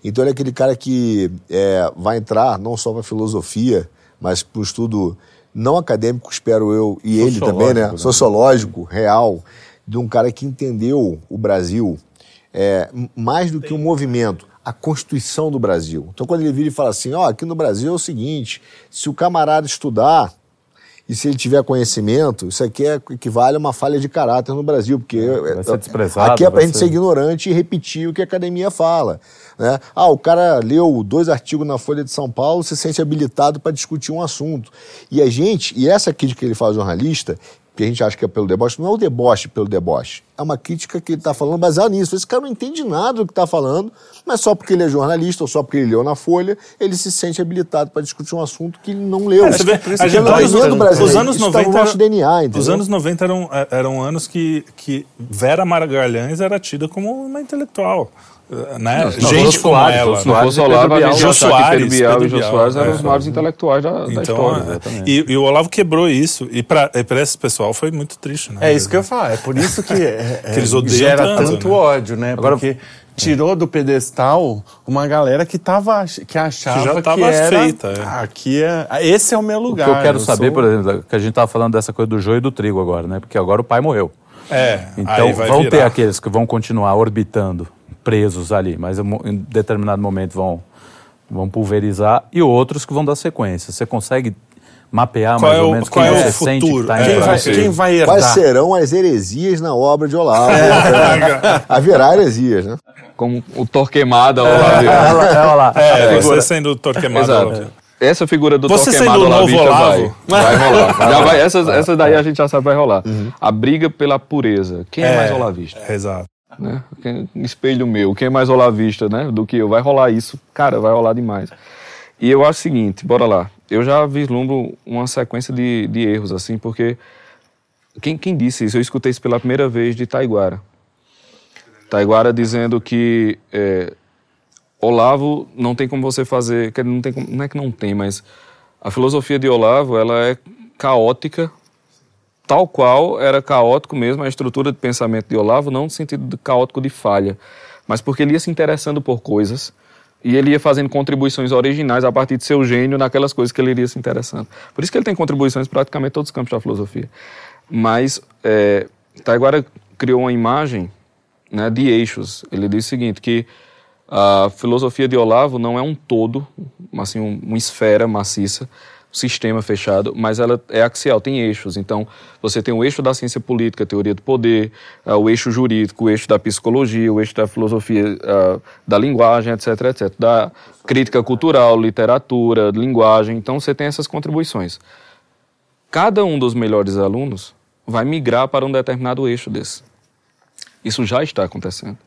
Então ele é aquele cara que é, vai entrar não só para filosofia, mas para o estudo não acadêmico, espero eu, e ele também, né? né? Sociológico, real, de um cara que entendeu o Brasil é, mais do que um movimento, a Constituição do Brasil. Então, quando ele vira e fala assim: ó, oh, aqui no Brasil é o seguinte, se o camarada estudar e se ele tiver conhecimento, isso aqui é, equivale a uma falha de caráter no Brasil, porque é, aqui é para a gente ser... ser ignorante e repetir o que a academia fala. Né? Ah, o cara leu dois artigos na Folha de São Paulo, se sente habilitado para discutir um assunto. E a gente, e essa crítica que ele faz jornalista, que a gente acha que é pelo deboche, não é o deboche pelo deboche. É uma crítica que ele está falando baseada nisso. Esse cara não entende nada do que está falando, mas só porque ele é jornalista ou só porque ele leu na Folha, ele se sente habilitado para discutir um assunto que ele não leu. É, você vê, a gente, do Brasil. Os anos 90 tá no DNA, entendeu? Os anos 90 eram, eram anos que, que Vera Magalhães era tida como uma intelectual. Né? Não, gente como Soares, ela. Se não fosse Olavo, a gente Jô Soares, Pedro Bial e Jô Soares eram é, os maiores intelectuais da, então, da história. É. E, e, o Olavo quebrou isso. E para esse pessoal foi muito triste. Né? É isso que eu falo. É por isso que, é, <laughs> que eles odeiam gera tanto, tanto né? ódio, né? Agora, Porque tirou do pedestal uma galera que tava que achava que já tava que era, feita. É. Aqui é, esse é o meu lugar. O que eu quero eu saber, sou... por exemplo, que a gente tava falando dessa coisa do joio e do trigo agora, né? Porque agora o pai morreu. É. Então vão virar. ter aqueles que vão continuar orbitando presos ali, mas em determinado momento vão, vão pulverizar, e outros que vão dar sequência. Você consegue mapear qual mais é ou menos quem é você sente que está quem, vai, quem vai herdar? Quais serão as heresias na obra de Olavo? É. <laughs> Haverá heresias, né? Como o Torquemada Olavo. É, lá. É, você sendo o Torquemada essa figura do Você Torquemada Olavista vai, vai rolar. <laughs> já vai, essa, essa daí a gente já sabe vai rolar. Uhum. A briga pela pureza. Quem é, é mais olavista? É, exato. Né? Espelho meu, quem é mais olavista né? do que eu? Vai rolar isso, cara, vai rolar demais. E eu acho o seguinte, bora lá. Eu já vislumbro uma sequência de, de erros, assim, porque. Quem, quem disse isso? Eu escutei isso pela primeira vez de Taiguara. Taiguara dizendo que é, Olavo não tem como você fazer. Não, tem, não é que não tem, mas a filosofia de Olavo ela é caótica tal qual era caótico mesmo a estrutura de pensamento de Olavo, não no sentido de caótico de falha, mas porque ele ia se interessando por coisas e ele ia fazendo contribuições originais a partir de seu gênio naquelas coisas que ele iria se interessando. Por isso que ele tem contribuições praticamente todos os campos da filosofia. Mas é, Taiguara criou uma imagem né, de eixos. Ele diz o seguinte, que a filosofia de Olavo não é um todo, assim, uma esfera maciça, sistema fechado, mas ela é axial, tem eixos. Então, você tem o eixo da ciência política, teoria do poder, uh, o eixo jurídico, o eixo da psicologia, o eixo da filosofia, uh, da linguagem, etc, etc. Da crítica cultural, literatura, linguagem. Então, você tem essas contribuições. Cada um dos melhores alunos vai migrar para um determinado eixo desse. Isso já está acontecendo.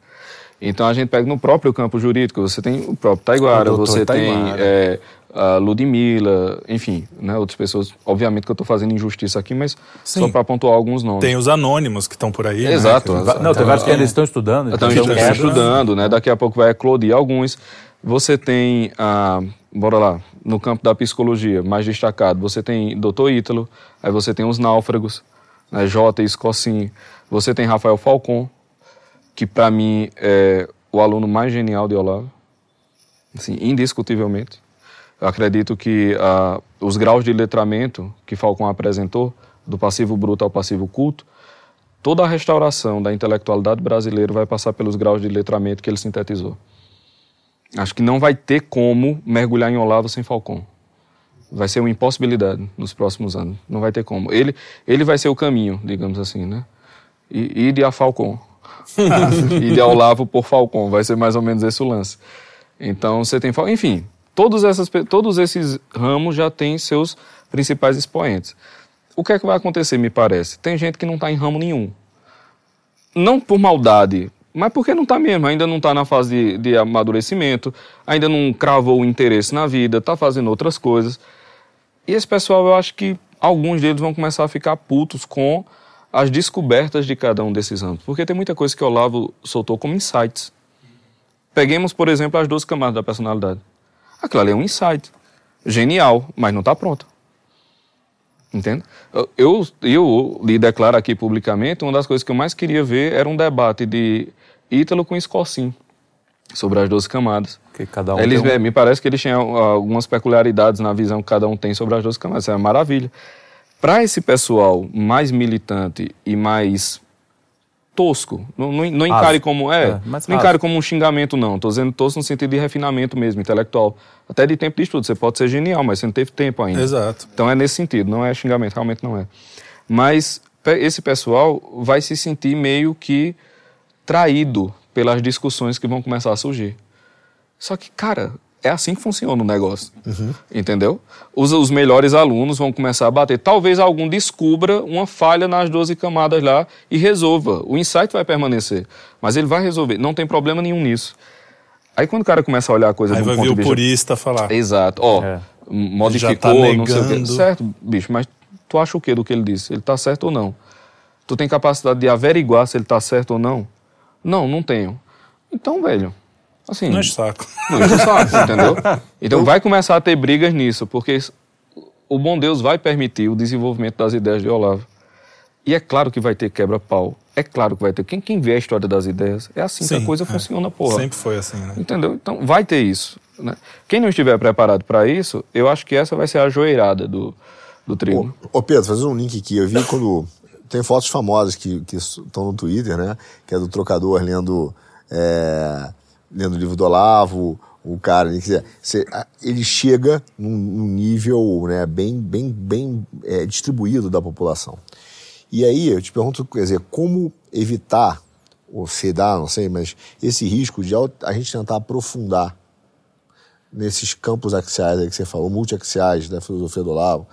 Então a gente pega no próprio campo jurídico, você tem o próprio Taiguara, você Taiguara. tem é, a Ludmilla, enfim, né, outras pessoas. Obviamente que eu estou fazendo injustiça aqui, mas Sim. só para pontuar alguns nomes. Tem os anônimos que estão por aí. Né, Exato. Né? Não, tem vários que ainda estão estudando. Estão, estão estudando, estudando, né? Daqui a pouco vai eclodir alguns. Você tem, ah, bora lá, no campo da psicologia, mais destacado, você tem Dr. Ítalo, aí você tem os náufragos, né, J. Escocin, você tem Rafael Falcon, que para mim é o aluno mais genial de Olavo, assim, indiscutivelmente. Eu acredito que uh, os graus de letramento que Falcon apresentou, do passivo bruto ao passivo culto, toda a restauração da intelectualidade brasileira vai passar pelos graus de letramento que ele sintetizou. Acho que não vai ter como mergulhar em Olavo sem Falcon. Vai ser uma impossibilidade nos próximos anos. Não vai ter como. Ele, ele vai ser o caminho, digamos assim, né? E, e de a Falcon. <laughs> e de Olavo por Falcon. Vai ser mais ou menos esse o lance. Então você tem. Enfim, Todos, essas, todos esses ramos já têm seus principais expoentes. O que é que vai acontecer, me parece? Tem gente que não está em ramo nenhum. Não por maldade, mas porque não está mesmo, ainda não está na fase de, de, amadurecimento, ainda não cravou o interesse na vida, está fazendo outras coisas. E esse pessoal, eu acho que alguns deles vão começar a ficar putos com as descobertas de cada um desses ramos. Porque tem muita coisa que o Olavo soltou como insights. Peguemos, por exemplo, as duas camadas da personalidade. Aquilo ali é um insight. Genial, mas não está pronto. Entende? Eu, eu lhe declaro aqui publicamente, uma das coisas que eu mais queria ver era um debate de Ítalo com Escocim sobre as 12 camadas. Que cada um eles, um... É, me parece que eles tinham algumas peculiaridades na visão que cada um tem sobre as duas camadas. Isso é uma maravilha. Para esse pessoal mais militante e mais tosco, não, não, não encare como é, É, não encare como um xingamento não. Estou dizendo tosco no sentido de refinamento mesmo, intelectual. Até de tempo de estudo. Você pode ser genial, mas você não teve tempo ainda. Exato. Então é nesse sentido, não é xingamento, realmente não é. Mas esse pessoal vai se sentir meio que traído pelas discussões que vão começar a surgir. Só que, cara, é assim que funciona o negócio. Entendeu? Os, os melhores alunos vão começar a bater. Talvez algum descubra uma falha nas 12 camadas lá e resolva. O insight vai permanecer. Mas ele vai resolver. Não tem problema nenhum nisso. Aí quando o cara começa a olhar a coisa Aí do vai ponto vir o vista purista falar. Exato. Ó, É. modificou, tá não sei o quê. Certo, bicho, mas tu acha o que do que ele disse? Ele tá certo ou não? Tu tem capacidade de averiguar se ele tá certo ou não? Não, não tenho. Então, velho, assim... Não é saco. Não enche o saco, <laughs> entendeu? Então vai começar a ter brigas nisso, porque o bom Deus vai permitir o desenvolvimento das ideias de Olavo. E é claro que vai ter quebra-pau. É claro que vai ter. Quem, quem vê a história das ideias, é assim que a Sim, coisa é. funciona, porra. Sempre foi assim, né? Entendeu? Então vai ter isso. Né? Quem não estiver preparado para isso, eu acho que essa vai ser a joeirada do, do trigo. Ô, ô, Pedro, fazendo um link aqui, eu vi quando. Tem fotos famosas que que estão no Twitter, né? Que é do trocador lendo, é, lendo o livro do Olavo, o cara. Ele chega num, num nível né, bem, bem, bem é, distribuído da população. E aí eu te pergunto, quer dizer, como evitar, ou se dá, não sei, mas esse risco de a gente tentar aprofundar nesses campos axiais que você falou, multiaxiais da filosofia do Olavo,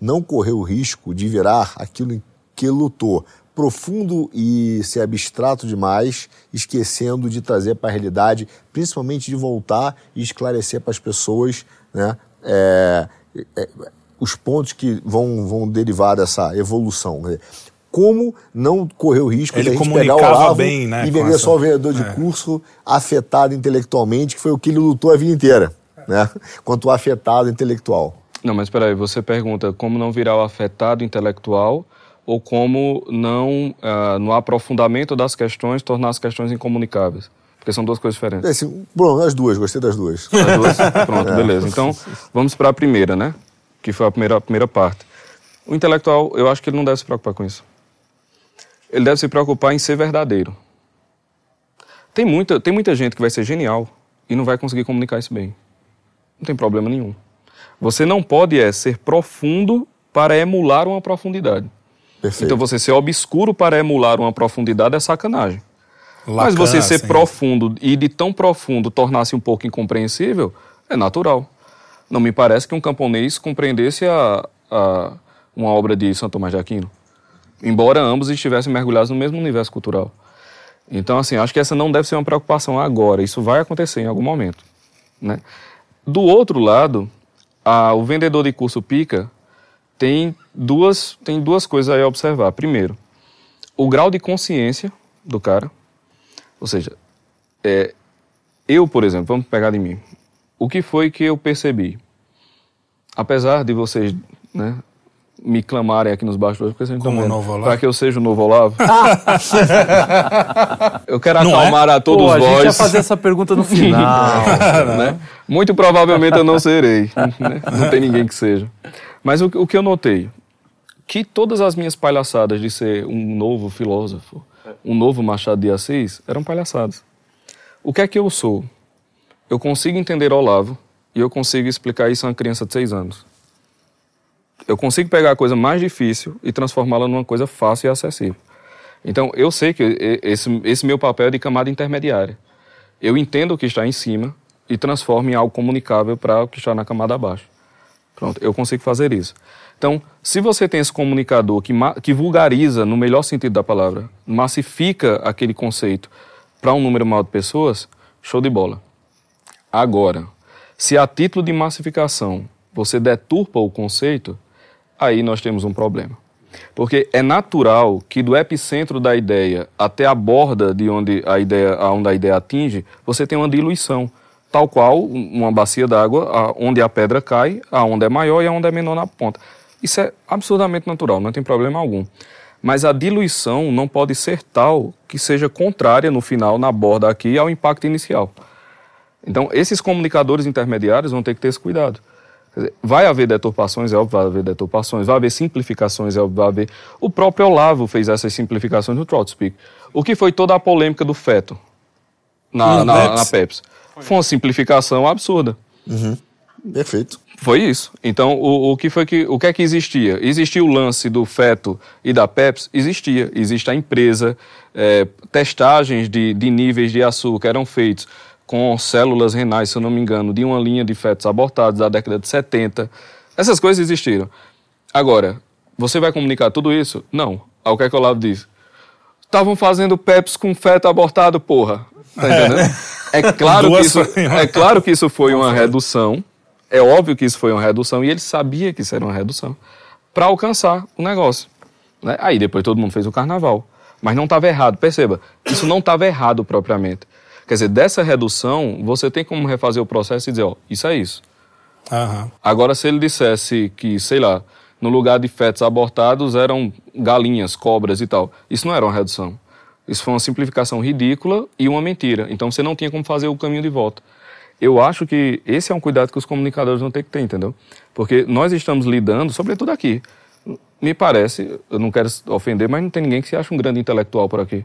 não correr o risco de virar aquilo em que lutou profundo e ser abstrato demais, esquecendo de trazer para a realidade, principalmente de voltar e esclarecer para as pessoas né, é, é, os pontos que vão, vão derivar dessa evolução. Como não correr o risco Ele de a gente pegar o Olavo bem, né, e vender essa- só o vendedor de É. curso afetado intelectualmente, que foi o que ele lutou a vida inteira, né? Quanto afetado intelectual. Não, mas peraí, você pergunta como não virar o afetado intelectual ou como não, ah, no aprofundamento das questões, tornar as questões incomunicáveis. Porque são duas coisas diferentes. Assim, bom, as duas, gostei das duas. As duas? <laughs> Pronto, beleza. Então, vamos para a primeira, né? Que foi a primeira, a primeira parte. O intelectual, eu acho que ele não deve se preocupar com isso. Ele deve se preocupar em ser verdadeiro. Tem muita, tem muita gente que vai ser genial e não vai conseguir comunicar isso bem. Não tem problema nenhum. Você não pode é ser profundo para emular uma profundidade. Perfeito. Então você ser obscuro para emular uma profundidade é sacanagem. Mas você ser assim, profundo e de tão profundo tornar-se um pouco incompreensível é natural. Não me parece que um camponês compreendesse a, a- uma obra de São Tomás de Aquino, embora ambos estivessem mergulhados no mesmo universo cultural. Então, assim, acho que essa não deve ser uma preocupação agora. Isso vai acontecer em algum momento. Né? Do outro lado, a- o vendedor de curso pica tem duas, tem duas coisas aí a observar. Primeiro, o grau de consciência do cara. Ou seja, é, eu, por exemplo, vamos pegar de mim. O que foi que eu percebi? Apesar de vocês né, me clamarem aqui nos bastidores, porque vocês não Como estão novo vendo, Olavo? para que eu seja o novo Olavo. <laughs> eu quero Não acalmar a todos Pô, a gente ia vós. fazer essa pergunta no final. <laughs> né? Muito provavelmente eu não serei. <laughs> né? Não tem ninguém que seja. Mas o, o que eu notei? Que todas as minhas palhaçadas de ser um novo filósofo, um novo Machado de Assis, eram palhaçadas. O que é que eu sou? Eu consigo entender Olavo e eu consigo explicar isso a uma criança de seis anos. Eu consigo pegar a coisa mais difícil e transformá-la numa coisa fácil e acessível. Então, eu sei que esse, esse meu papel é de camada intermediária. Eu entendo o que está em cima e transformo em algo comunicável para o que está na camada abaixo. Pronto, eu consigo fazer isso. Então, se você tem esse comunicador que, que vulgariza, no melhor sentido da palavra, massifica aquele conceito para um número maior de pessoas, show de bola. Agora, se a título de massificação você deturpa o conceito, aí nós temos um problema. Porque é natural que do epicentro da ideia até a borda de onde a ideia, aonde a ideia atinge, você tem uma diluição, tal qual uma bacia d'água, onde a pedra cai, a onda é maior e a onda é menor na ponta. Isso é absurdamente natural, não tem problema algum. Mas a diluição não pode ser tal que seja contrária no final, na borda aqui, ao impacto inicial. Então, esses comunicadores intermediários vão ter que ter esse cuidado. Dizer, vai haver deturpações, é óbvio, vai haver deturpações, vai haver simplificações, é óbvio, vai haver. O próprio Olavo fez essas simplificações no Trotspeak. O que foi toda a polêmica do feto na, na, Pepsi. na Pepsi? Foi uma simplificação absurda. Uhum. Perfeito. Foi isso. Então, o, o que foi que o que é que existia? Existia o lance do feto e da Pepsi? Existia. Existe a empresa, é, testagens de, de níveis de açúcar eram feitos com células renais, se eu não me engano, de uma linha de fetos abortados da década de 70. Essas coisas existiram. Agora, você vai comunicar tudo isso? Não. Ao que é que o Olavo diz? Estavam fazendo Pepsi com feto abortado, porra. Tá entendendo? É, é claro, que isso, é claro que isso foi uma redução é óbvio que isso foi uma redução e ele sabia que isso era uma redução para alcançar o negócio. Né? Aí depois todo mundo fez o carnaval. Mas não estava errado, perceba, isso não estava errado propriamente. Quer dizer, dessa redução, você tem como refazer o processo e dizer, ó, isso é isso. Uhum. Agora, se ele dissesse que, sei lá, no lugar de fetos abortados eram galinhas, cobras e tal, isso não era uma redução. Isso foi uma simplificação ridícula e uma mentira. Então você não tinha como fazer o caminho de volta. Eu acho que esse é um cuidado que os comunicadores vão ter que ter, entendeu? Porque nós estamos lidando, sobretudo aqui, me parece, eu não quero ofender, mas não tem ninguém que se ache um grande intelectual por aqui.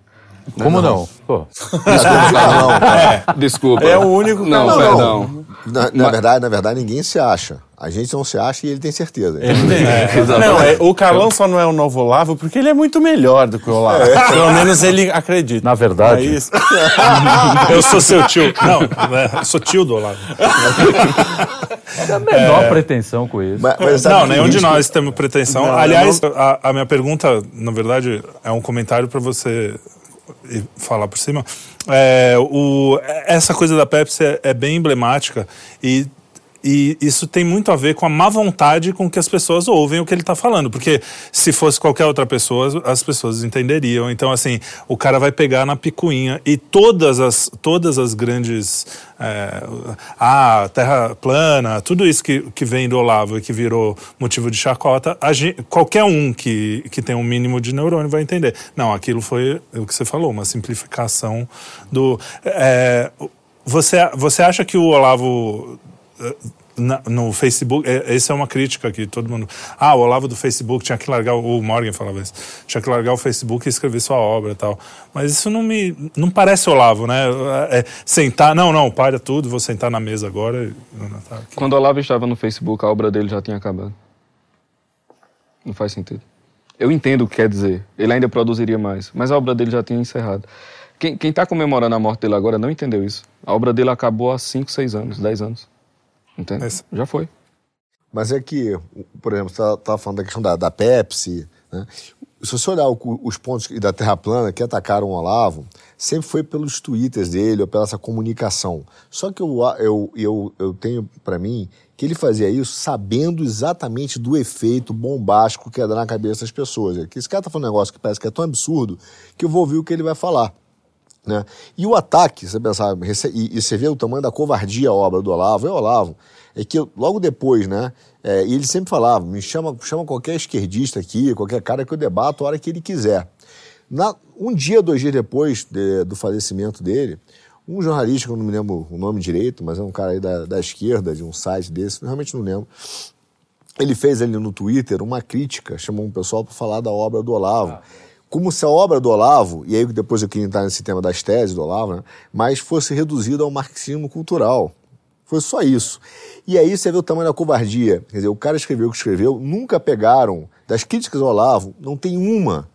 Como não? não? Desculpa, não, é. Desculpa. É o único. Não, não, perdão. Na, na verdade, na verdade, ninguém se acha. A gente não se acha e ele tem certeza. Ele tem. É, <laughs> não, é, o Carlão só não é o novo Olavo porque ele é muito melhor do que o Olavo. É. Pelo menos ele acredita. Na verdade. É <laughs> eu sou seu tio. Não, eu sou tio do Olavo. <laughs> É a menor pretensão com isso. Mas, mas não, nenhum de nós temos pretensão. Não, Aliás, não... a, a minha pergunta, na verdade, é um comentário para você falar por cima. É, o, essa coisa da Pepsi é, é bem emblemática e e isso tem muito a ver com a má vontade com que as pessoas ouvem o que ele está falando. Porque se fosse qualquer outra pessoa, as pessoas entenderiam. Então, assim, o cara vai pegar na picuinha. E todas as, todas as grandes. É, ah, terra plana, tudo isso que, que vem do Olavo e que virou motivo de chacota, gente, qualquer um que, que tem um mínimo de neurônio vai entender. Não, aquilo foi o que você falou, uma simplificação do. É, você, você acha que o Olavo na, no Facebook, é, essa é uma crítica que todo mundo. Ah, o Olavo do Facebook tinha que largar, o Morgan falava isso, tinha que largar o Facebook e escrever sua obra e tal. Mas isso não me. não parece Olavo, né? É, sentar, não, não, para tudo, vou sentar na mesa agora. Tá Quando o Olavo estava no Facebook, a obra dele já tinha acabado. Não faz sentido. Eu entendo o que quer dizer. Ele ainda produziria mais, mas a obra dele já tinha encerrado. Quem está comemorando a morte dele agora não entendeu isso. A obra dele acabou há 5, 6 anos, 10 anos. Entende? Esse... Já foi. Mas é que, por exemplo, você estava tá falando da questão da, da Pepsi, né? Se você olhar o, os pontos da Terra plana que atacaram o Olavo, sempre foi pelos twitters dele ou pela essa comunicação. Só que eu, eu, eu, eu tenho para mim que ele fazia isso sabendo exatamente do efeito bombástico que ia dar na cabeça das pessoas. É que esse cara tá falando um negócio que parece que é tão absurdo que eu vou ouvir o que ele vai falar. Né? E o ataque, você pensar, e, e, você vê o tamanho da covardia a obra do Olavo, é o Olavo, é que logo depois, né, é, e ele sempre falava, me chama, chama qualquer esquerdista aqui, qualquer cara que eu debato a hora que ele quiser. Na, um dia, dois dias depois de, do falecimento dele, um jornalista, que eu não me lembro o nome direito, mas é um cara aí da, da esquerda, de um site desse, realmente não lembro, ele fez ali no Twitter uma crítica, chamou um pessoal para falar da obra do Olavo. Ah como se a obra do Olavo, e aí depois eu queria entrar nesse tema das teses do Olavo, né, mas fosse reduzida ao marxismo cultural. Foi só isso. E aí você vê o tamanho da covardia. Quer dizer, o cara escreveu o que escreveu, nunca pegaram, das críticas ao Olavo, não tem uma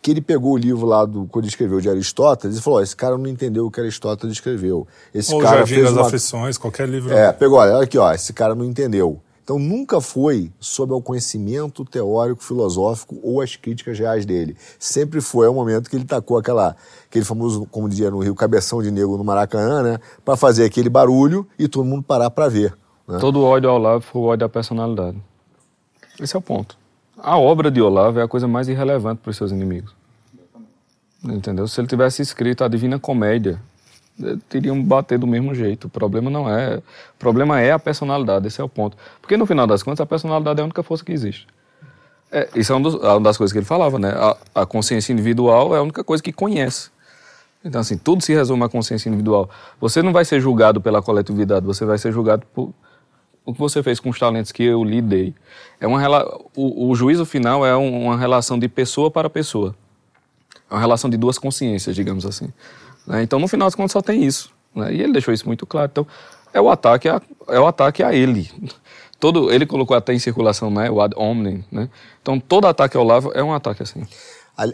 que ele pegou o livro lá do quando ele escreveu de Aristóteles e falou: oh, esse cara não entendeu o que Aristóteles escreveu. Esse Ou cara Jardim fez das uma... Aflições, qualquer livro. É, pegou, olha aqui, ó, esse cara não entendeu. Então nunca foi sob o conhecimento teórico, filosófico ou as críticas reais dele. Sempre foi o momento que ele tacou aquela, aquele famoso, como dizia no Rio, cabeção de negro no Maracanã, né? Para fazer aquele barulho e todo mundo parar para ver. Né? Todo ódio ao Olavo foi o ódio à personalidade. Esse é o ponto. A obra de Olavo é a coisa mais irrelevante para os seus inimigos. Entendeu? Se ele tivesse escrito a Divina Comédia, teriam bater do mesmo jeito. O problema não é. O problema é a personalidade, esse é o ponto. Porque no final das contas, a personalidade é a única força que existe. É, isso é dos, uma das coisas que ele falava, né? A, a, consciência individual é a única coisa que conhece. Então, assim, tudo se resume à consciência individual. Você não vai ser julgado pela coletividade, você vai ser julgado por o que você fez com os talentos que eu lhe dei. É uma, o, o juízo final é uma relação de pessoa para pessoa. É uma relação de duas consciências, digamos assim. Né? Então, no final das contas, só tem isso. Né? E ele deixou isso muito claro. Então, é o ataque a, é o ataque a ele. Todo, ele colocou até em circulação né, o ad hominem. Né? Então, todo ataque ao Olavo é um ataque assim.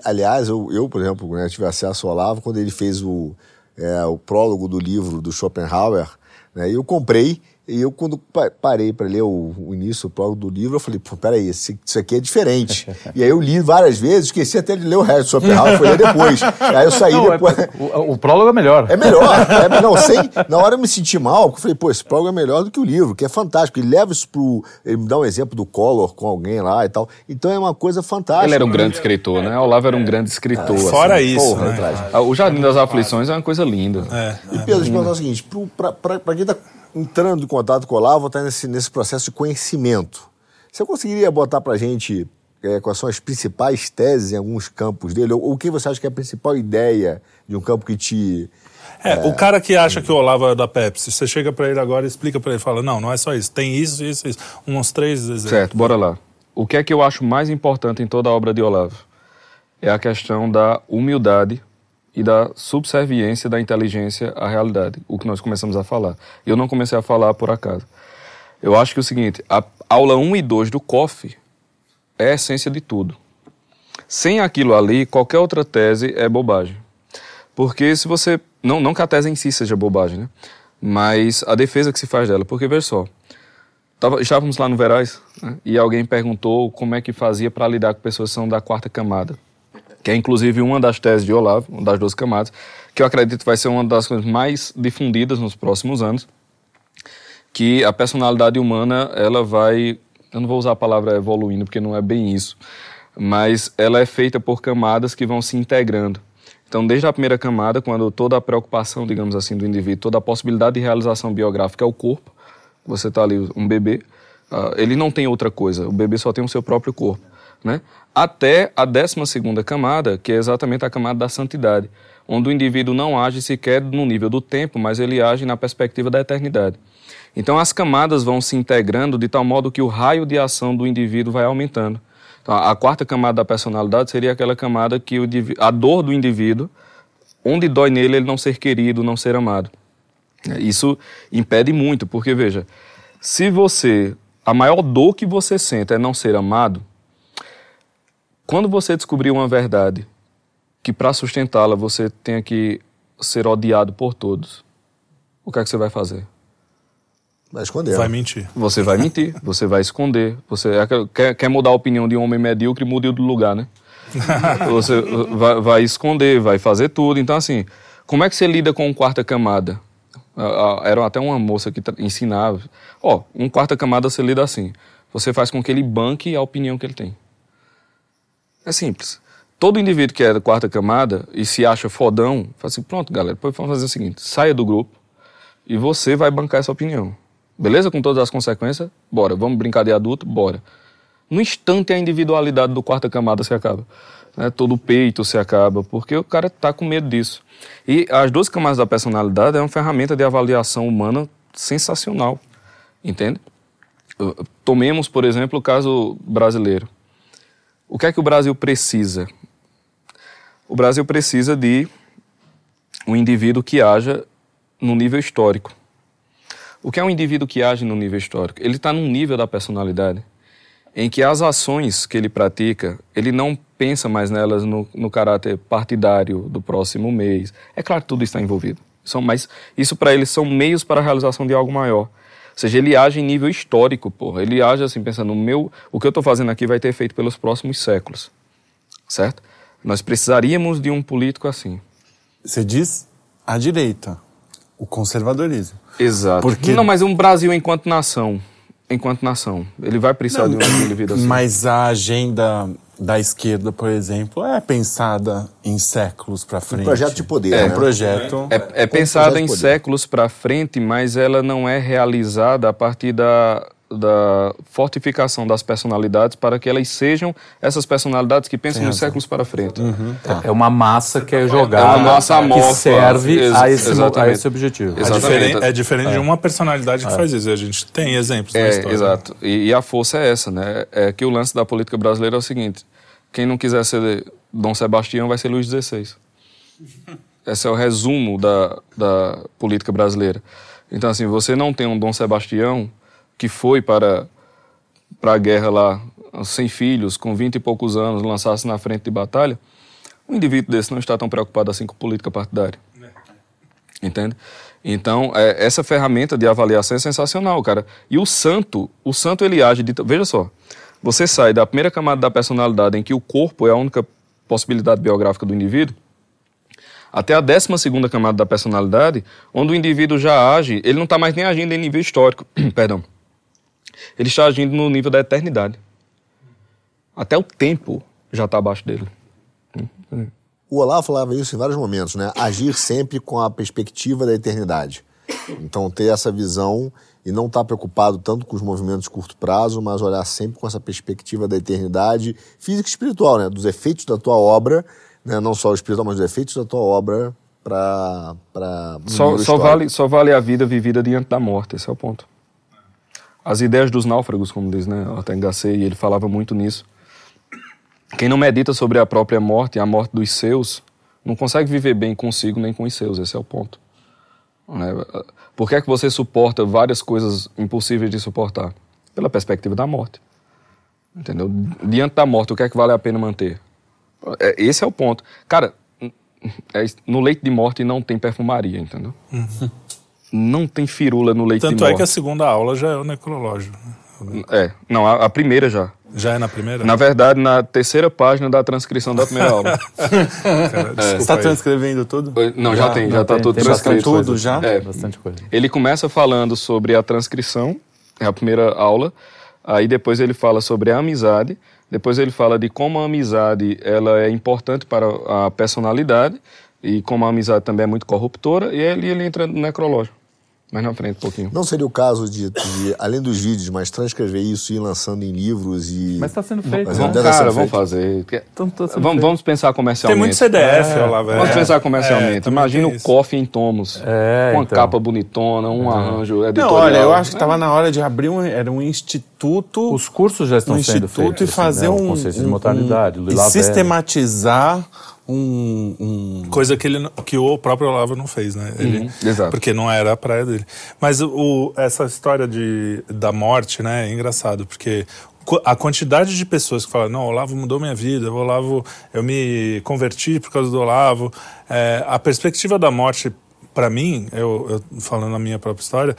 Aliás, eu, eu por exemplo, né, tive acesso ao Olavo quando ele fez o, é, o prólogo do livro do Schopenhauer. Né, eu comprei e eu, quando parei para ler o, o início, o prólogo do livro, eu falei, pô, peraí, isso, isso aqui é diferente. <laughs> e aí eu li várias vezes, esqueci até de ler o resto do Schopenhauer, foi ler depois. aí eu saí não, é depois. É, o, o, prólogo é melhor. É melhor. <laughs> É, não, sem, na hora eu me senti mal, porque eu falei, pô, esse prólogo é melhor do que o livro, que é fantástico. Ele leva isso pro. Ele me dá um exemplo do Collor com alguém lá e tal. Então é uma coisa fantástica. Ele era um grande escritor, né? O Olavo era um grande escritor. É, fora assim. isso. Porra, né? O Jardim das Aflições é uma coisa linda. É, e Pedro, deixa eu perguntar o seguinte: para quem está entrando em contato com o Olavo, está nesse, nesse processo de conhecimento. Você conseguiria botar para a gente é, quais são as principais teses em alguns campos dele? Ou, o que você acha que é a principal ideia de um campo que te. É, é... o cara que acha que o Olavo é da Pepsi, você chega para ele agora e explica para ele, fala, não, não é só isso, tem isso, isso, isso. Uns três exemplos. Certo, bora lá. O que é que eu acho mais importante em toda a obra de Olavo? É a questão da humildade e da subserviência da inteligência à realidade, o que nós começamos a falar. Eu não comecei a falar por acaso. Eu acho que é o seguinte, a aula 1 e 2 do COF é a essência de tudo. Sem aquilo ali, qualquer outra tese é bobagem. Porque se você. Não, não que a tese em si seja bobagem, né? Mas a defesa que se faz dela. Porque, veja só, tava, estávamos lá no Verais né? e alguém perguntou como é que fazia para lidar com pessoas que são da quarta camada que é inclusive uma das teses de Olavo, uma das 12 camadas, que eu acredito vai ser uma das coisas mais difundidas nos próximos anos, que a personalidade humana, ela vai, eu não vou usar a palavra evoluindo, porque não é bem isso, mas ela é feita por camadas que vão se integrando. Então, desde a primeira camada, quando toda a preocupação, digamos assim, do indivíduo, toda a possibilidade de realização biográfica é o corpo, você está ali, um bebê, uh, ele não tem outra coisa, o bebê só tem o seu próprio corpo. Né? até a 12 camada, que é exatamente a camada da santidade, onde o indivíduo não age sequer no nível do tempo, mas ele age na perspectiva da eternidade. Então as camadas vão se integrando de tal modo que o raio de ação do indivíduo vai aumentando. Então, a quarta camada da personalidade seria aquela camada que o, a dor do indivíduo, onde dói nele ele não ser querido, não ser amado. Isso impede muito, porque veja, se você, a maior dor que você sente é não ser amado, quando você descobrir uma verdade que para sustentá-la você tenha que ser odiado por todos, o que é que você vai fazer? Vai esconder. Vai mentir. Você vai mentir, <laughs> você vai esconder. Você é quer, quer mudar a opinião de um homem medíocre, mude do lugar, né? <laughs> você vai, vai, esconder, vai fazer tudo. Então, assim, como é que você lida com quarta camada? Era até uma moça que ensinava. Ó, um quarta camada você lida assim. Você faz com que ele banque a opinião que ele tem. É simples. Todo indivíduo que é da quarta camada e se acha fodão, fala assim, pronto, galera, vamos fazer o seguinte, saia do grupo e você vai bancar essa opinião. Beleza? Com todas as consequências? Bora. Vamos brincar de adulto? Bora. No instante a individualidade do quarta camada se acaba. Né? Todo o peito se acaba, porque o cara está com medo disso. E as duas camadas da personalidade é uma ferramenta de avaliação humana sensacional. Entende? Tomemos, por exemplo, o caso brasileiro. O que é que o Brasil precisa? O Brasil precisa de um indivíduo que haja no nível histórico. O que é um indivíduo que age no nível histórico? Ele está num nível da personalidade em que as ações que ele pratica, ele não pensa mais nelas no, no caráter partidário do próximo mês. É claro que tudo está envolvido. São, mas isso para ele são meios para a realização de algo maior. Ou seja, ele age em nível histórico, porra. Ele age assim, pensando, o meu, o que eu estou fazendo aqui vai ter efeito pelos próximos séculos. Certo? Nós precisaríamos de um político assim. Você diz a direita, o conservadorismo. Exato. Porque... Não, mas um Brasil enquanto nação, enquanto nação, ele vai precisar Não, de um indivíduo assim. Mas a agenda da esquerda, por exemplo, é pensada em séculos para frente. Um projeto de poder. É, né? um projeto. É, é pensada em séculos para frente, mas ela não é realizada a partir da da fortificação das personalidades para que elas sejam essas personalidades que pensam nos séculos para frente. Uhum, tá. É uma massa que é jogada, é uma massa amorfa, que serve a, esse, a, esse, objetivo. É diferente, é diferente é. de uma personalidade que é. faz isso. A gente tem exemplos é, na história. Exato. E, e, a força é essa, né? É que o lance da política brasileira é o seguinte: quem não quiser ser Dom Sebastião vai ser Luís XVI. <laughs> Esse é o resumo da, da política brasileira. Então, assim, você não tem um Dom Sebastião que foi para, para a guerra lá, sem filhos, com 20 e poucos anos, lançasse na frente de batalha, um indivíduo desse não está tão preocupado assim com política partidária. Entende? Então, é, essa ferramenta de avaliação é sensacional, cara. E o santo, o santo ele age de... Veja só, você sai da primeira camada da personalidade, em que o corpo é a única possibilidade biográfica do indivíduo, até a décima segunda camada da personalidade, onde o indivíduo já age, ele não está mais nem agindo em nível histórico, <clears throat> perdão, ele está agindo no nível da eternidade. Até o tempo já está abaixo dele. O Olavo falava isso em vários momentos, né? Agir sempre com a perspectiva da eternidade. Então, ter essa visão e não estar tá preocupado tanto com os movimentos de curto prazo, mas olhar sempre com essa perspectiva da eternidade física e espiritual, né? Dos efeitos da tua obra, né? não só o espiritual, mas dos efeitos da tua obra para. Só, só, vale, só vale a vida vivida diante da morte, esse é o ponto. As ideias dos náufragos, como diz né, Ortega Gasset, e ele falava muito nisso. Quem não medita sobre a própria morte e a morte dos seus, não consegue viver bem consigo nem com os seus, esse é o ponto. Né? Por que é que você suporta várias coisas impossíveis de suportar? Pela perspectiva da morte. Entendeu? Diante da morte, o que é que vale a pena manter? É, esse é o ponto. Cara, é, no leito de morte não tem perfumaria, entendeu? Uhum não tem firula no leite Tanto de morte. é que a segunda aula já é o necrológio. É, não, a, a, primeira já. Já é na primeira? Na verdade, na terceira página da transcrição da primeira aula. <laughs> Cara, Você está transcrevendo tudo? Não, já, já tem, já está tudo tem transcrito. tudo já? É, bastante coisa. Ele começa falando sobre a transcrição, é a primeira aula, aí depois ele fala sobre a amizade, depois ele fala de como a amizade ela é importante para a personalidade, e como a amizade também é muito corruptora, e ele, ele entra no necrológico. Mais na frente um pouquinho. Não seria o caso de, de, além dos vídeos, mas transcrever isso e ir lançando em livros e. Mas está sendo feito. Mas vamos, cara, vamos fazer. Então, tá vamos, vamos pensar comercialmente. Tem muito CDF é, lá, velho. Vamos pensar comercialmente. É, Imagina o coffee em tomos. É, com uma então. capa bonitona, um arranjo editorial. Não, olha, eu acho que estava na hora de abrir um, era um instituto. Os cursos já estão um sendo feitos. e assim, fazer assim, né? um. Consciência de mortalidade. Um, e sistematizar um, um, Coisa que, ele, que o próprio Olavo não fez, né? Ele, uhum, exato. Porque não era a praia dele. Mas o, essa história de, da morte, né, é engraçado, porque a quantidade de pessoas que falam, não, o Olavo mudou minha vida, o Olavo, eu me converti por causa do Olavo. É, a perspectiva da morte, para mim, eu, eu falando a minha própria história,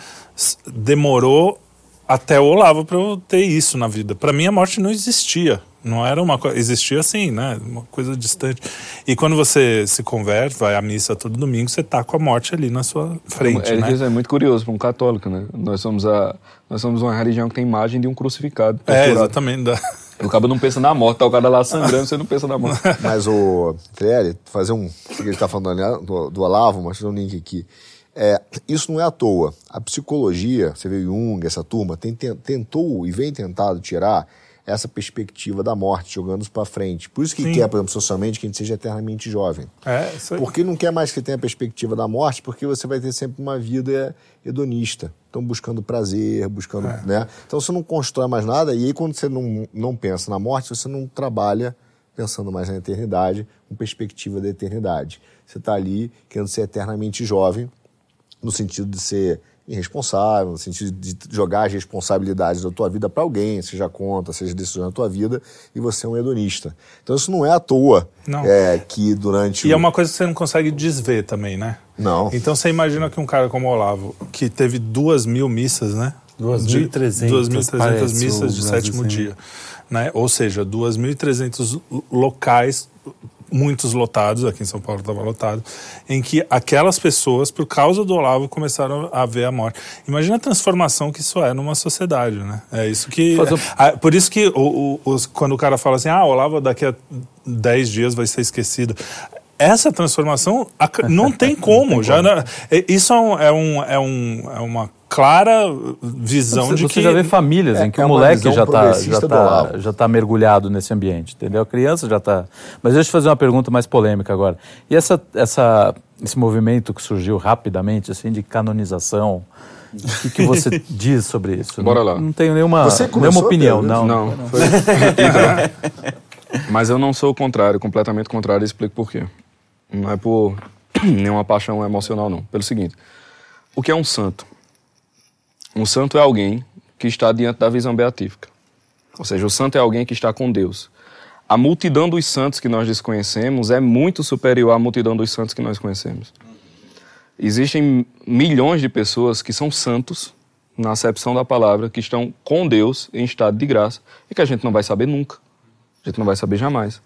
demorou até o Olavo para eu ter isso na vida. Para mim, a morte não existia. Não era uma coisa. Existia assim, né? Uma coisa distante. E quando você se converte, vai à missa todo domingo, você tá com a morte ali na sua frente. É, né? Isso é muito curioso para um católico, né? Nós somos, a, nós somos uma religião que tem imagem de um crucificado. É, exatamente. Da... O cabo não pensa na morte, tá o cara lá sangrando, você não pensa na morte. <laughs> Mas o Trelli, fazer um. que ele está falando né, do, do Olavo, mas um link aqui. É, isso não é à toa. A psicologia, você vê Jung, essa turma, tem, tentou e vem tentado tirar essa perspectiva da morte, jogando para frente. Por isso que Sim. quer, por exemplo, socialmente, que a gente seja eternamente jovem. É, isso aí. Porque não quer mais que tenha a perspectiva da morte, porque você vai ter sempre uma vida hedonista. Então, buscando prazer, buscando. É. Né? Então, você não constrói mais nada, e aí, quando você não, não pensa na morte, você não trabalha pensando mais na eternidade, com perspectiva da eternidade. Você está ali querendo ser eternamente jovem, no sentido de ser irresponsável, no sentido de jogar as responsabilidades da tua vida para alguém, seja conta, seja decisão da tua vida, e você é um hedonista. Então isso não é à toa é, que durante. E é o... é uma coisa que você não consegue desver também, né? Não. Então você imagina que um cara como o Olavo, que teve duas mil missas, né? 2.300 missas de sétimo dia. Né? Ou seja, 2.300 locais muitos lotados, aqui em São Paulo estava lotado, em que aquelas pessoas, por causa do Olavo, começaram a ver a morte. Imagina a transformação que isso é numa sociedade, né? É isso que... Por isso que o, o, quando o cara fala assim, ah, o Olavo daqui a 10 dias vai ser esquecido essa transformação <laughs> não tem como. já é, isso é, um, é, um, é, um, é uma clara visão você, de você que... Você já vê famílias é, em que é o moleque já está já tá, já tá mergulhado nesse ambiente, entendeu? A criança já está... Mas deixa eu te fazer uma pergunta mais polêmica agora. E essa, essa, esse movimento que surgiu rapidamente, assim, de canonização... O que, que você <laughs> diz sobre isso? Bora não, lá. Não tenho nenhuma, nenhuma opinião, não. Não. Foi... Mas eu não sou o contrário, completamente contrário, e explico por quê. Não é por <clears throat> nenhuma paixão emocional, não. Pelo seguinte, o que é um santo? Um santo é alguém que está diante da visão beatífica. Ou seja, o santo é alguém que está com Deus. A multidão dos santos que nós desconhecemos é muito superior à multidão dos santos que nós conhecemos. Existem milhões de pessoas que são santos, na acepção da palavra, que estão com Deus em estado de graça e que a gente não vai saber nunca. A gente não vai saber jamais.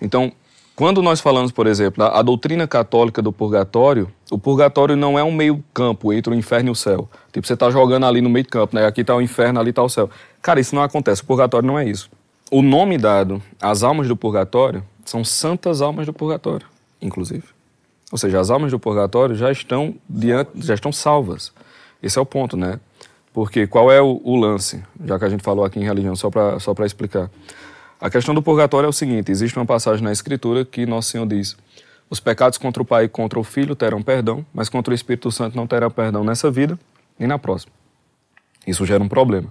Então, quando nós falamos, por exemplo, a, a doutrina católica do purgatório, o purgatório não é um meio campo entre o inferno e o céu. Tipo, você está jogando ali no meio campo, né? Aqui está o inferno, ali está o céu. Cara, isso não acontece. O purgatório não é isso. O nome dado às almas do purgatório são santas almas do purgatório, inclusive. Ou seja, as almas do purgatório já estão diante, já estão salvas. Esse é o ponto, né? Porque qual é o, o lance? Já que a gente falou aqui em religião, só para só explicar. A questão do purgatório é o seguinte: existe uma passagem na Escritura que Nosso Senhor diz: os pecados contra o Pai e contra o Filho terão perdão, mas contra o Espírito Santo não terá perdão nessa vida nem na próxima. Isso gera um problema.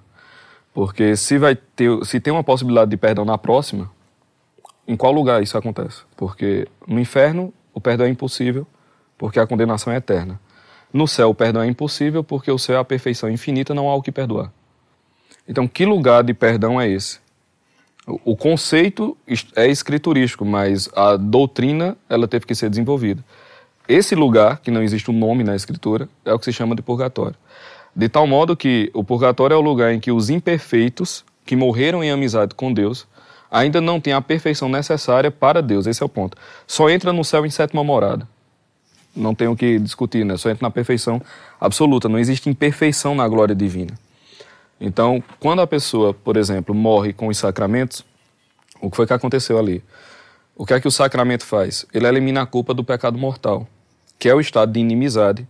Porque se, vai ter, se tem uma possibilidade de perdão na próxima, em qual lugar isso acontece? Porque no inferno o perdão é impossível, porque a condenação é eterna. No céu o perdão é impossível, porque o céu é a perfeição infinita, não há o que perdoar. Então, que lugar de perdão é esse? O conceito é escriturístico, mas a doutrina ela teve que ser desenvolvida. Esse lugar, que não existe um nome na escritura, é o que se chama de purgatório. De tal modo que o purgatório é o lugar em que os imperfeitos, que morreram em amizade com Deus, ainda não têm a perfeição necessária para Deus. Esse é o ponto. Só entra no céu em sétima morada. Não tem o que discutir, né? Só entra na perfeição absoluta. Não existe imperfeição na glória divina. Então, quando a pessoa, por exemplo, morre com os sacramentos, o que foi que aconteceu ali? O que é que o sacramento faz? Ele elimina a culpa do pecado mortal, que é o estado de inimizade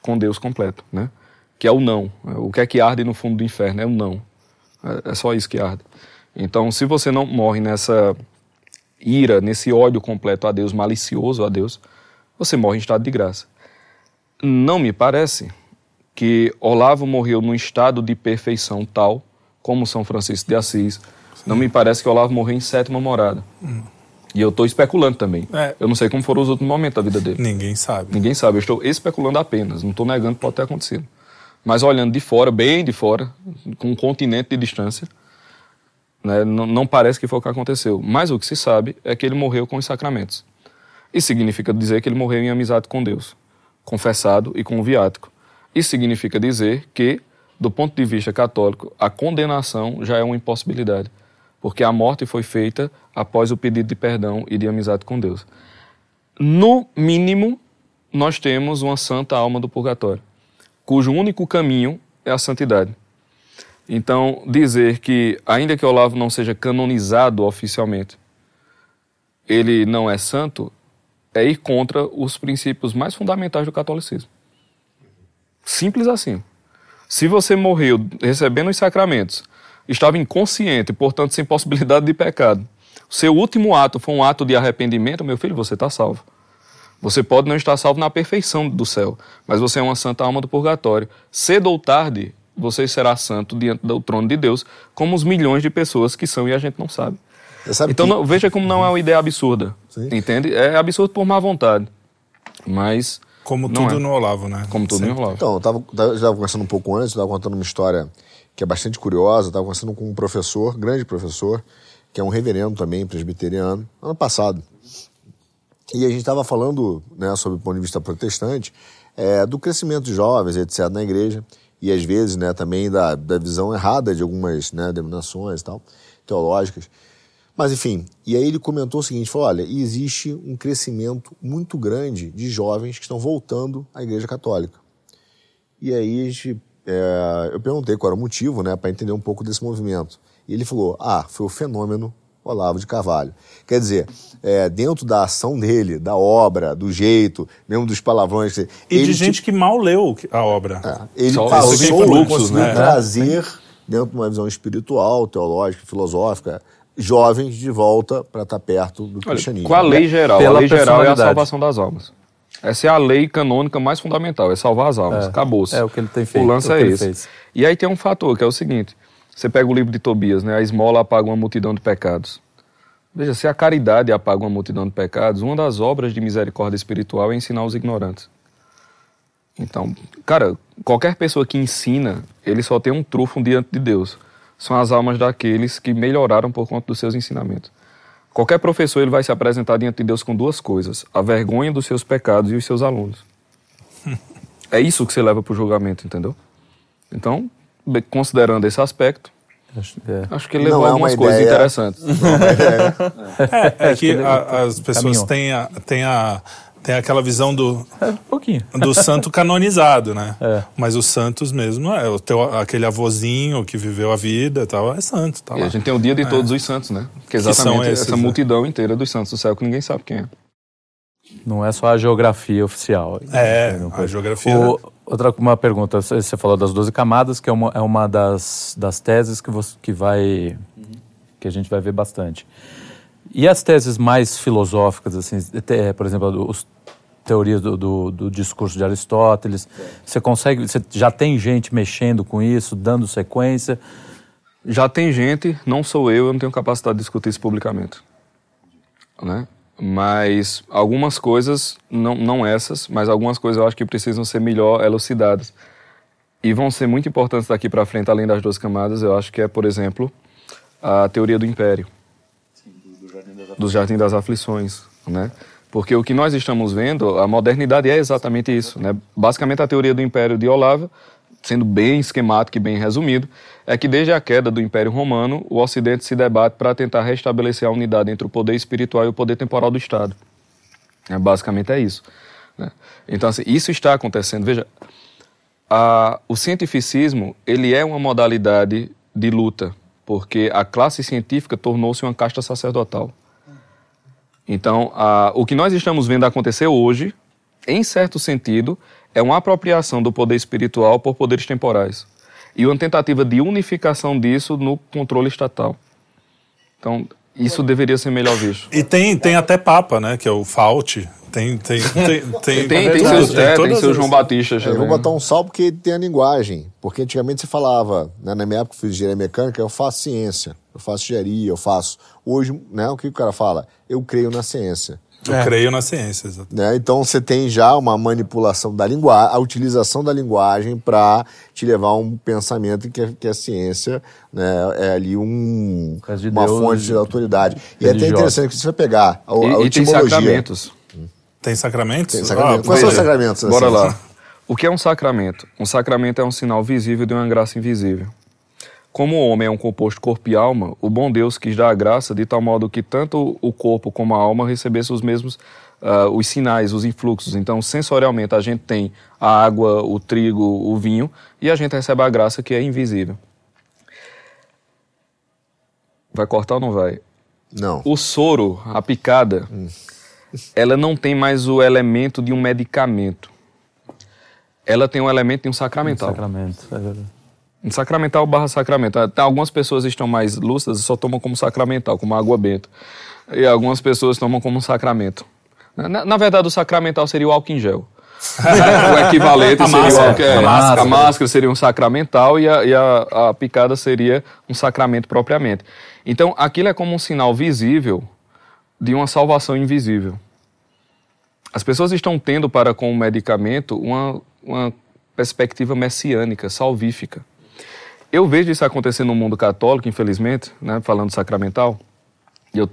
com Deus completo, né? Que é o não. O que é que arde no fundo do inferno? É o não. É, é só isso que arde. Então, se você não morre nessa ira, nesse ódio completo a Deus, malicioso a Deus, você morre em estado de graça. Não me parece que Olavo morreu num estado de perfeição tal como São Francisco de Assis. Sim. Não me parece que Olavo morreu em sétima morada. Hum. E eu estou especulando também. É. Eu não sei como foram os outros momentos da vida dele. Ninguém sabe. Ninguém sabe. Eu estou especulando apenas. Não estou negando que pode ter acontecido. Mas olhando de fora, bem de fora, com um continente de distância, né, não, não parece que foi o que aconteceu. Mas o que se sabe é que ele morreu com os sacramentos. Isso significa dizer que ele morreu em amizade com Deus, confessado e com o viático. Isso significa dizer que, do ponto de vista católico, a condenação já é uma impossibilidade, porque a morte foi feita após o pedido de perdão e de amizade com Deus. No mínimo, nós temos uma santa alma do purgatório, cujo único caminho é a santidade. Então, dizer que, ainda que Olavo não seja canonizado oficialmente, ele não é santo, é ir contra os princípios mais fundamentais do catolicismo. Simples assim. Se você morreu recebendo os sacramentos, estava inconsciente, portanto sem possibilidade de pecado, seu último ato foi um ato de arrependimento, meu filho, você está salvo. Você pode não estar salvo na perfeição do céu, mas você é uma santa alma do purgatório. Cedo ou tarde, você será santo diante do trono de Deus, como os milhões de pessoas que são e a gente não sabe. então que... não, veja como não é uma ideia absurda, Sim. entende? É absurdo por má vontade, mas como tudo é. no Olavo, né? Como tudo Sempre. no Olavo. Então, eu estava tava conversando um pouco antes, estava contando uma história que é bastante curiosa, estava conversando com um professor, grande professor, que é um reverendo também, presbiteriano, ano passado. E a gente estava falando, né, sobre o ponto de vista protestante, é, do crescimento de jovens, etc., na igreja, e às vezes, né, também da, da visão errada de algumas né, denominações e tal, teológicas. Mas enfim, e aí ele comentou o seguinte: falou, olha, existe um crescimento muito grande de jovens que estão voltando à Igreja Católica. E aí a gente, é, eu perguntei qual era o motivo, né, para entender um pouco desse movimento. E ele falou: ah, foi o fenômeno Olavo de Carvalho. Quer dizer, é, dentro da ação dele, da obra, do jeito, mesmo dos palavrões. E de gente que mal leu a obra. É, ele Só passou fluxos, né? trazer, dentro de uma visão espiritual, teológica, filosófica, jovens de volta para estar tá perto do Olha, cristianismo. Com a lei geral, Pela a lei geral é a salvação das almas. Essa é a lei canônica mais fundamental, é salvar as almas. É, Acabou-se. É o que ele tem feito. O lance é, é esse. Fez. E aí tem um fator, que é o seguinte: você pega o livro de Tobias, né? A esmola apaga uma multidão de pecados. Veja, se a caridade apaga uma multidão de pecados, uma das obras de misericórdia espiritual é ensinar os ignorantes. Então, cara, qualquer pessoa que ensina, ele só tem um trufo diante de Deus. São as almas daqueles que melhoraram por conta dos seus ensinamentos. Qualquer professor ele vai se apresentar diante de Deus com duas coisas: a vergonha dos seus pecados e os seus alunos. <laughs> é isso que você leva para o julgamento, entendeu? Então, considerando esse aspecto, Acho, é. acho, que ele levou é algumas coisas ideia. interessantes. é, é, que a, as pessoas têm a, têm a tem aquela visão do é, um pouquinho. do santo canonizado, né? <laughs> É. Mas os santos mesmo é o teu, aquele avozinho que viveu a vida, tal, é santo, tá E lá. a gente tem o dia de é. todos os santos, né? Que é exatamente que esses, essa né? multidão inteira dos santos do céu que ninguém sabe quem é. Não é só a geografia oficial. É, a geografia. O, outra uma pergunta, você falou das 12 camadas, que é uma, é uma das, das teses que, você, que vai que a gente vai ver bastante. E as teses mais filosóficas, assim, por exemplo, os teorias do, do, do, discurso de Aristóteles, você consegue, você já tem gente mexendo com isso, dando sequência? Já tem gente, não sou eu, eu não tenho capacidade de discutir isso publicamente, né? Mas algumas coisas, não, não essas, mas algumas coisas eu acho que precisam ser melhor elucidadas. E vão ser muito importantes daqui para frente, além das duas camadas, eu acho que é, por exemplo, a teoria do império do Jardim das Aflições, né? Porque o que nós estamos vendo, a modernidade é exatamente isso, né? Basicamente a teoria do Império de Olavo, sendo bem esquemático e bem resumido, é que desde a queda do Império Romano, o Ocidente se debate para tentar restabelecer a unidade entre o poder espiritual e o poder temporal do Estado. É, basicamente é isso. Né? Então, assim, isso está acontecendo. Veja, a, o cientificismo ele é uma modalidade de luta, porque a classe científica tornou-se uma casta sacerdotal. Então, a, o que nós estamos vendo acontecer hoje, em certo sentido, é uma apropriação do poder espiritual por poderes temporais e uma tentativa de unificação disso no controle estatal. Então, isso deveria ser melhor visto. E tem, tem até Papa, né? Que é o Fauci. Tem, tem, tem, tem, tem, tem, seus, é, tem seu João Batista. É, eu vou botar um salvo porque tem a linguagem. Porque antigamente você falava, né, na minha época eu fiz engenharia mecânica, eu faço ciência, eu faço engenharia, eu faço. Hoje, né, o que o cara fala? Eu creio na ciência. Eu é. creio na ciência, exatamente. Né? Então você tem já uma manipulação da linguagem, a utilização da linguagem para te levar a um pensamento que, a, que a ciência né, é ali um, de uma Deus, fonte de autoridade. E é até interessante que você vai pegar a, a e, e tem sacramentos. Tem sacramentos? Tem sacramentos. Ah, Quais são os sacramentos? Bora assim? lá. O que é um sacramento? Um sacramento é um sinal visível de uma graça invisível. Como o homem é um composto corpo e alma, o bom Deus quis dar a graça de tal modo que tanto o corpo como a alma recebessem os mesmos uh, os sinais, os influxos. Então, sensorialmente, a gente tem a água, o trigo, o vinho, e a gente recebe a graça que é invisível. Vai cortar ou não vai? Não. O soro, a picada, hum. Ela não tem mais o elemento de um medicamento. Ela tem o elemento de um sacramental. Um sacramento, é verdade. Sacramental barra sacramental. Algumas pessoas estão mais lúcidas e só tomam como sacramental, como água benta. E algumas pessoas tomam como sacramento. Na, na verdade, o sacramental seria o álcool em gel. <laughs> o equivalente a seria máscara, o álcool, é, a, máscara. a máscara seria um sacramental e, a, e a, a picada seria um sacramento propriamente. Então, aquilo é como um sinal visível de uma salvação invisível. As pessoas estão tendo para com o medicamento uma, uma perspectiva messiânica, salvífica. Eu vejo isso acontecer no mundo católico, infelizmente, né, falando sacramental. Eu,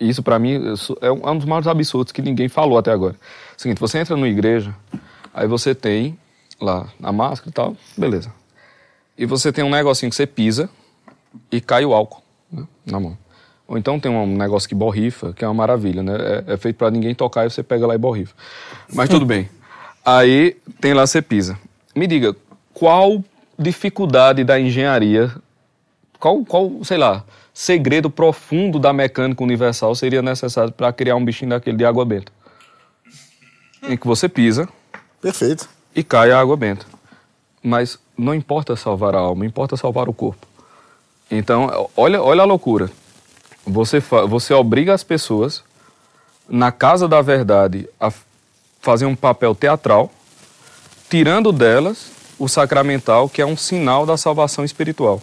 isso, para mim, é um dos maiores absurdos que ninguém falou até agora. Seguinte, você entra numa igreja, aí você tem lá a máscara e tal, beleza. E você tem um negocinho que você pisa e cai o álcool né, na mão. Ou então tem um negócio que borrifa, que é uma maravilha, né? É, é feito para ninguém tocar e você pega lá e borrifa. Mas tudo bem. Aí tem lá você pisa. Me diga, qual dificuldade da engenharia qual, qual, sei lá, segredo profundo da mecânica universal seria necessário para criar um bichinho daquele de água benta? Em que você pisa. Perfeito. E cai a água benta. Mas não importa salvar a alma, importa salvar o corpo. Então, olha, olha a loucura. Você, você obriga as pessoas, na casa da verdade, a fazer um papel teatral, tirando delas o sacramental, que é um sinal da salvação espiritual.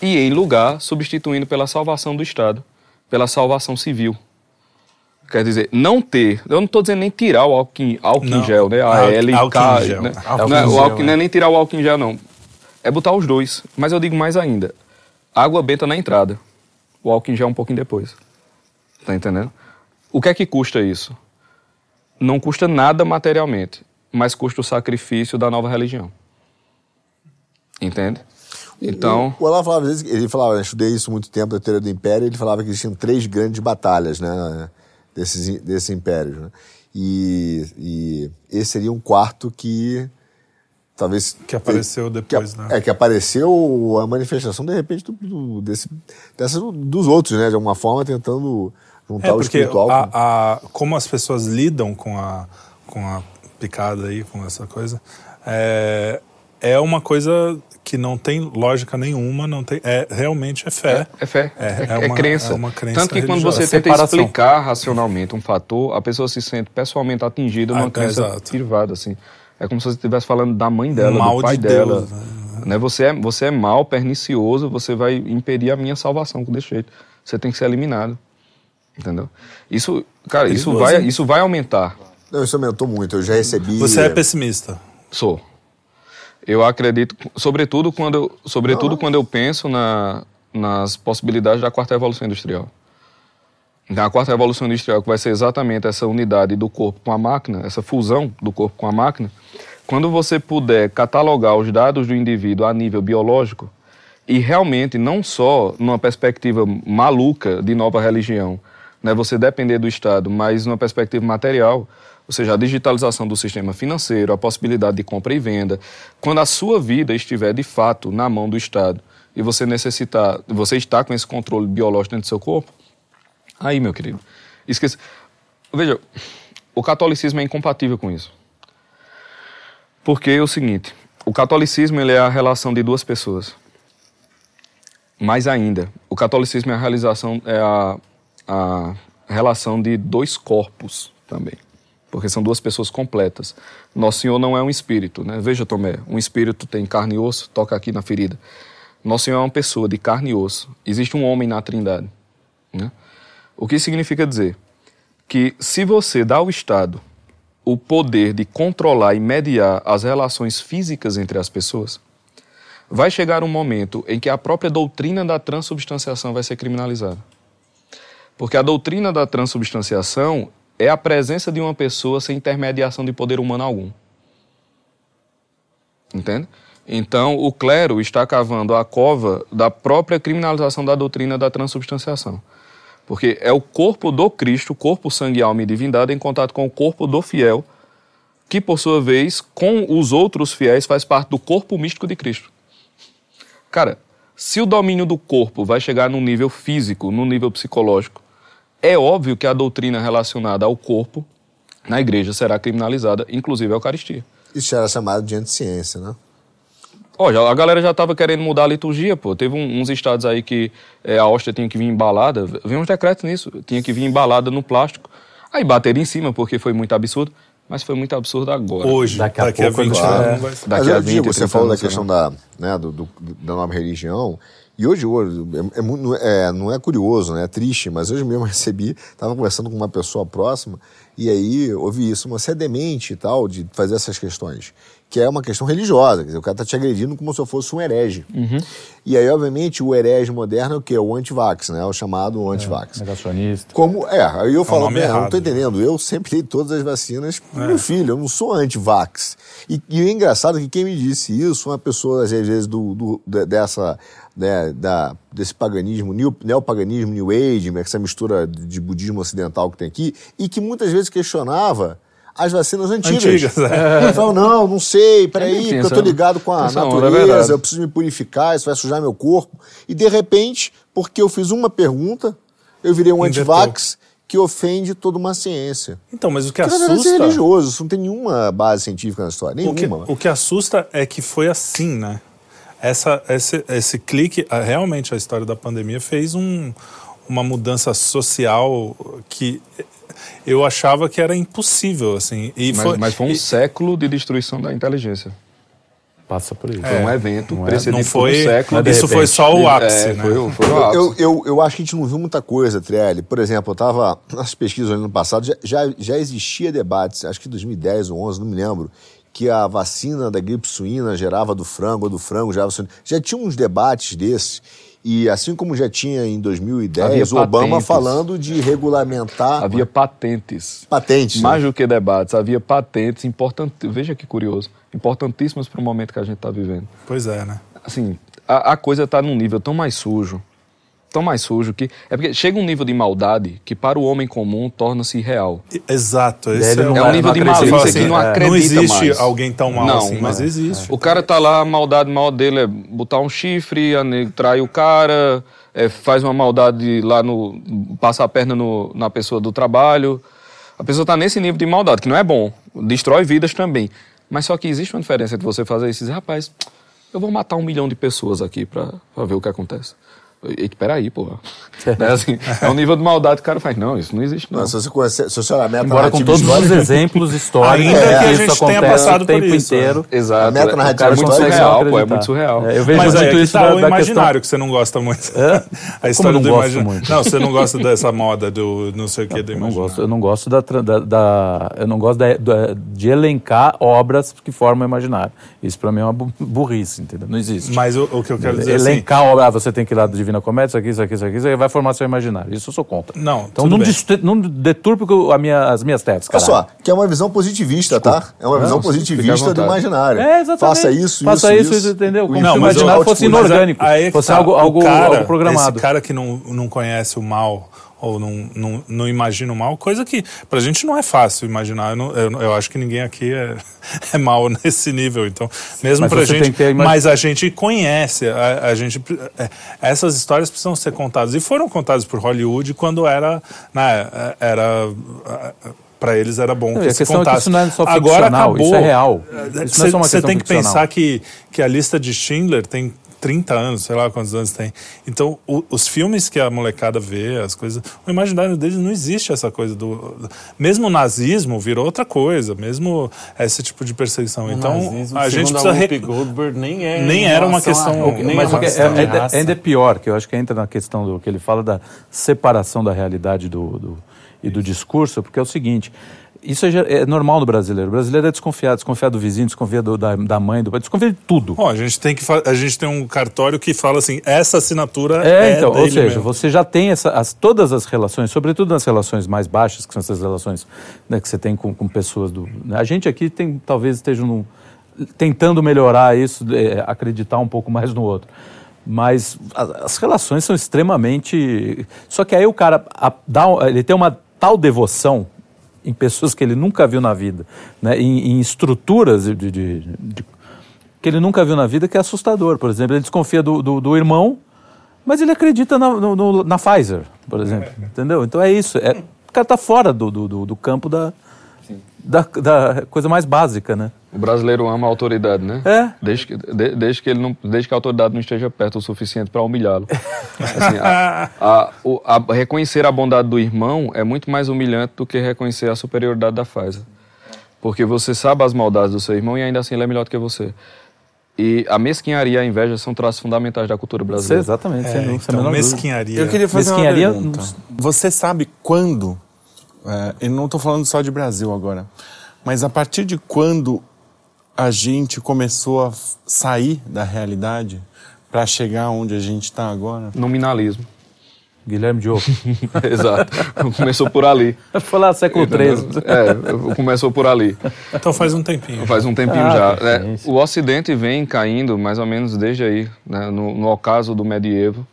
E, em lugar, substituindo pela salvação do Estado, pela salvação civil. Quer dizer, não ter, eu não estou dizendo nem tirar o álcool, álcool em gel, né? A L, K, né? Não, é, o álcool, não é né? nem tirar o álcool em gel, não. É botar os dois. Mas eu digo mais ainda. Água benta na entrada. O álcool em gel um pouquinho depois. Tá entendendo? O que é que custa isso? Não custa nada materialmente, mas custa o sacrifício da nova religião. Entende? Então. O, o Olavo falava, ele falava, eu estudei isso muito tempo da teoria do império, ele falava que existiam três grandes batalhas, né? desses, desses impérios. Né? E, e esse seria um quarto que talvez que apareceu depois, que, né? É que apareceu a manifestação de repente do, do, desse, dessa, dos outros, né? De alguma forma tentando juntar é, o espiritual. A, a, como as pessoas lidam com a com a picada aí, com essa coisa, é, é uma coisa que não tem lógica nenhuma, não tem, é, realmente é fé. É, é fé, é, é, é uma, crença. É uma crença. Tanto que religiosa. quando você tenta Separação. explicar racionalmente um fator, a pessoa se sente pessoalmente atingida numa ah, crença privada, assim. É como se você estivesse falando da mãe dela, mal do pai de dela. Deus, né? né? Você, é, você é mal, pernicioso, você vai impedir a minha salvação com desse jeito. Você tem que ser eliminado. Entendeu? Isso, cara, isso vai, isso vai aumentar. Não, isso aumentou muito. Eu já recebi. Você é pessimista? Sou. Eu acredito, sobretudo quando eu, sobretudo quando eu penso na, nas possibilidades da quarta evolução industrial. A quarta evolução industrial, que vai ser exatamente essa unidade do corpo com a máquina, essa fusão do corpo com a máquina, quando você puder catalogar os dados do indivíduo a nível biológico, e realmente não só numa perspectiva maluca de nova religião, né, você depender do Estado, mas numa perspectiva material, ou seja, a digitalização do sistema financeiro, a possibilidade de compra e venda, quando a sua vida estiver de fato na mão do Estado e você necessitar, você está com esse controle biológico dentro do seu corpo, aí, meu querido, esqueça. Veja, o catolicismo é incompatível com isso. Porque é o seguinte, o catolicismo ele é a relação de duas pessoas. Mais ainda, o catolicismo é a realização é a, a relação de dois corpos também porque são duas pessoas completas. Nosso Senhor não é um espírito, né? Veja, Tomé, um espírito tem carne e osso, toca aqui na ferida. Nosso Senhor é uma pessoa de carne e osso. Existe um homem na Trindade. Né? O que significa dizer que se você dá ao Estado o poder de controlar e mediar as relações físicas entre as pessoas, vai chegar um momento em que a própria doutrina da transubstanciação vai ser criminalizada. Porque a doutrina da transubstanciação é a presença de uma pessoa sem intermediação de poder humano algum. Entende? Então, o clero está cavando a cova da própria criminalização da doutrina da transubstanciação. Porque é o corpo do Cristo, corpo, sangue, alma e divindade, em contato com o corpo do fiel, que, por sua vez, com os outros fiéis, faz parte do corpo místico de Cristo. Cara, se o domínio do corpo vai chegar no nível físico, no nível psicológico, é óbvio que a doutrina relacionada ao corpo na igreja será criminalizada, inclusive a Eucaristia. Isso era chamado de anticiência, né? Ó, a galera já estava querendo mudar a liturgia, pô. Teve um, uns estados aí que é, a hóstia tinha que vir embalada. Vem uns decretos nisso. Tinha que vir embalada no plástico. Aí bateram em cima, porque foi muito absurdo. Mas foi muito absurdo agora. Hoje, daqui a daqui pouco. A 20 claro. anos, vai... Daqui a 20, digo, você falou da questão da, né, do, do, da nova religião. E hoje, hoje é, é, é, não é curioso, né? é triste, mas hoje mesmo recebi, estava conversando com uma pessoa próxima, e aí ouvi isso, você é demente e tal, de fazer essas questões que é uma questão religiosa. Quer dizer, o cara está te agredindo como se eu fosse um herege. Uhum. E aí, obviamente, o herege moderno é o quê? O antivax, né? O chamado antivax. É, negacionista. Como, é, aí eu é falo, é, não estou entendendo. Eu sempre dei todas as vacinas pro é. meu filho, eu não sou antivax. E, e o engraçado é que quem me disse isso, uma pessoa, às vezes, do, do dessa, né, da, desse paganismo, neopaganismo, new age, essa mistura de budismo ocidental que tem aqui, e que muitas vezes questionava as vacinas antigas. antigas é. Ele falou, não, não sei, peraí, porque eu tô ligado com a natureza, eu preciso me purificar, isso vai sujar meu corpo. E de repente, porque eu fiz uma pergunta, eu virei um antivax que ofende toda uma ciência. Então, mas o que, que assusta... é religioso, isso não tem nenhuma base científica na história, nenhuma. O que, o que assusta é que foi assim, né? Essa, esse, esse clique, realmente a história da pandemia fez um, uma mudança social que eu achava que era impossível, assim. E mas, foi, mas foi um e, século de destruição da inteligência. Passa por isso. É, foi um evento não, é, não foi, um século. Isso foi só o ápice, é, né? Foi, foi o ápice. Eu, eu, eu, acho que a gente não viu muita coisa, Trielli. Por exemplo, eu estava nas pesquisas no ano passado, já, já, já existia debates, acho que em 2010 ou 11, não me lembro, que a vacina da gripe suína gerava do frango ou do frango gerava suína. Já tinha uns debates desses. E assim como já tinha em 2010, Havia o Obama patentes. falando de regulamentar. Havia patentes. Patentes. Mais né? do que debates, havia patentes importantes. Veja que curioso. Importantíssimas para o momento que a gente está vivendo. Pois é, né? Assim, a, a coisa está num nível tão mais sujo tão mais sujo que. É porque chega um nível de maldade que para o homem comum torna-se irreal. Exato. Esse é, é um nível de malícia assim, que não é. acredita Não existe mais. alguém tão mal não, assim, mas é. existe. O cara tá lá, a maldade maior dele é botar um chifre, trai o cara, é, faz uma maldade lá no. passa a perna no, na pessoa do trabalho. A pessoa tá nesse nível de maldade, que não é bom. Destrói vidas também. Mas só que existe uma diferença entre você fazer isso e dizer, rapaz, eu vou matar um milhão de pessoas aqui para ver o que acontece. Espera aí, porra. <laughs> né, assim, é um nível de maldade que o cara faz. Não, isso não existe, não. não se você conhece, se você olhar a meta Embora com todos os exemplos <laughs> históricos, ainda é, que a gente tenha passado o tempo por isso, inteiro. É. Exato. A meta narrativa é muito surreal, pô, é muito surreal. É, eu vejo Mas muito é, isso tá da, o imaginário questão... que você não gosta muito. É? a história Como eu não do imaginário. Não, você não gosta <laughs> dessa moda do não sei o que do imaginário. Não gosto, eu não gosto da, da, da eu não gosto da, da, de elencar obras que formam o imaginário. Isso para mim é uma burrice, entendeu? Não existe. Mas o, o que eu quero dizer Elencar assim, obra, ah, você tem que ir lá do Divina Comédia, isso aqui, isso aqui isso aqui, isso aqui, vai formar seu imaginário. Isso eu sou contra. Não, Então não, não deturpe a minha, as minhas teses, Olha só, que é uma visão positivista, tá? Desculpa. tá? É uma visão não, positivista do imaginário. É, exatamente. Faça isso, Faça isso, isso, entendeu? Como não, se o imaginário fosse inorgânico, é fosse tá. algo, algo, cara, algo programado. Esse cara que não, não conhece o mal ou não, não, não imagina o mal, coisa que pra gente não é fácil imaginar. Eu, não, eu, eu acho que ninguém aqui é, <laughs> é mal nesse nível. Então, mesmo mas pra gente. Imag... Mas a gente conhece, a, a gente. É, essas histórias precisam ser contadas. E foram contadas por Hollywood quando era. Né, era para eles era bom não, que se contasse. É que isso não é só Agora acabou. Isso é real. Você é tem que pensar que, que a lista de Schindler tem 30 anos, sei lá quantos anos tem. Então, o, os filmes que a molecada vê, as coisas. O imaginário deles não existe essa coisa do. Mesmo o nazismo virou outra coisa, mesmo esse tipo de perseguição. O então, nazismo, a gente precisa. Re... Goldberg nem, é nem era uma questão. A, nem mas é, é, ainda é pior, que eu acho que entra na questão do que ele fala da separação da realidade do, do e do discurso, porque é o seguinte isso é, é, normal no brasileiro. O brasileiro é desconfiado, desconfia do vizinho, desconfia do, da, da mãe, do pai, desconfia de tudo. Bom, a gente tem que a gente tem um cartório que fala assim, essa assinatura é, é então, ou seja, mesmo. você já tem essa, as, todas as relações, sobretudo nas relações mais baixas, que são essas relações né, que você tem com, com pessoas do. Né? A gente aqui tem, talvez esteja num, tentando melhorar isso, é, acreditar um pouco mais no outro. Mas as, relações são extremamente. Só que aí o cara dá, ele tem uma tal devoção em pessoas que ele nunca viu na vida, né? em, em estruturas de, de, de, que ele nunca viu na vida, que é assustador. Por exemplo, ele desconfia do, do, do irmão, mas ele acredita na, no, no, na Pfizer, por exemplo. É. Entendeu? Então é isso. É, o cara está fora do, do, do campo da, da, da coisa mais básica, né? O brasileiro ama a autoridade, né? É. Desde que, de, desde que, ele não, desde que a autoridade não esteja perto o suficiente para humilhá-lo. Assim, a, <laughs> a, a, reconhecer a bondade do irmão é muito mais humilhante do que reconhecer a superioridade da Pfizer. Porque você sabe as maldades do seu irmão e ainda assim ele é melhor do que você. E a mesquinharia e a inveja são traços fundamentais da cultura brasileira. Você, exatamente. É, sem então, mesquinharia. Eu queria fazer mesquinharia, uma pergunta. Você sabe quando, é, e não estou falando só de Brasil agora, mas a partir de quando a gente começou a sair da realidade para chegar onde a gente está agora? Nominalismo. Guilherme Diogo. <laughs> Exato. Começou por ali. Foi lá século XIII. É, começou por ali. Então faz um tempinho. Faz um tempinho ah, já. É, o Ocidente vem caindo mais ou menos desde aí, né, no, no ocaso do medievo,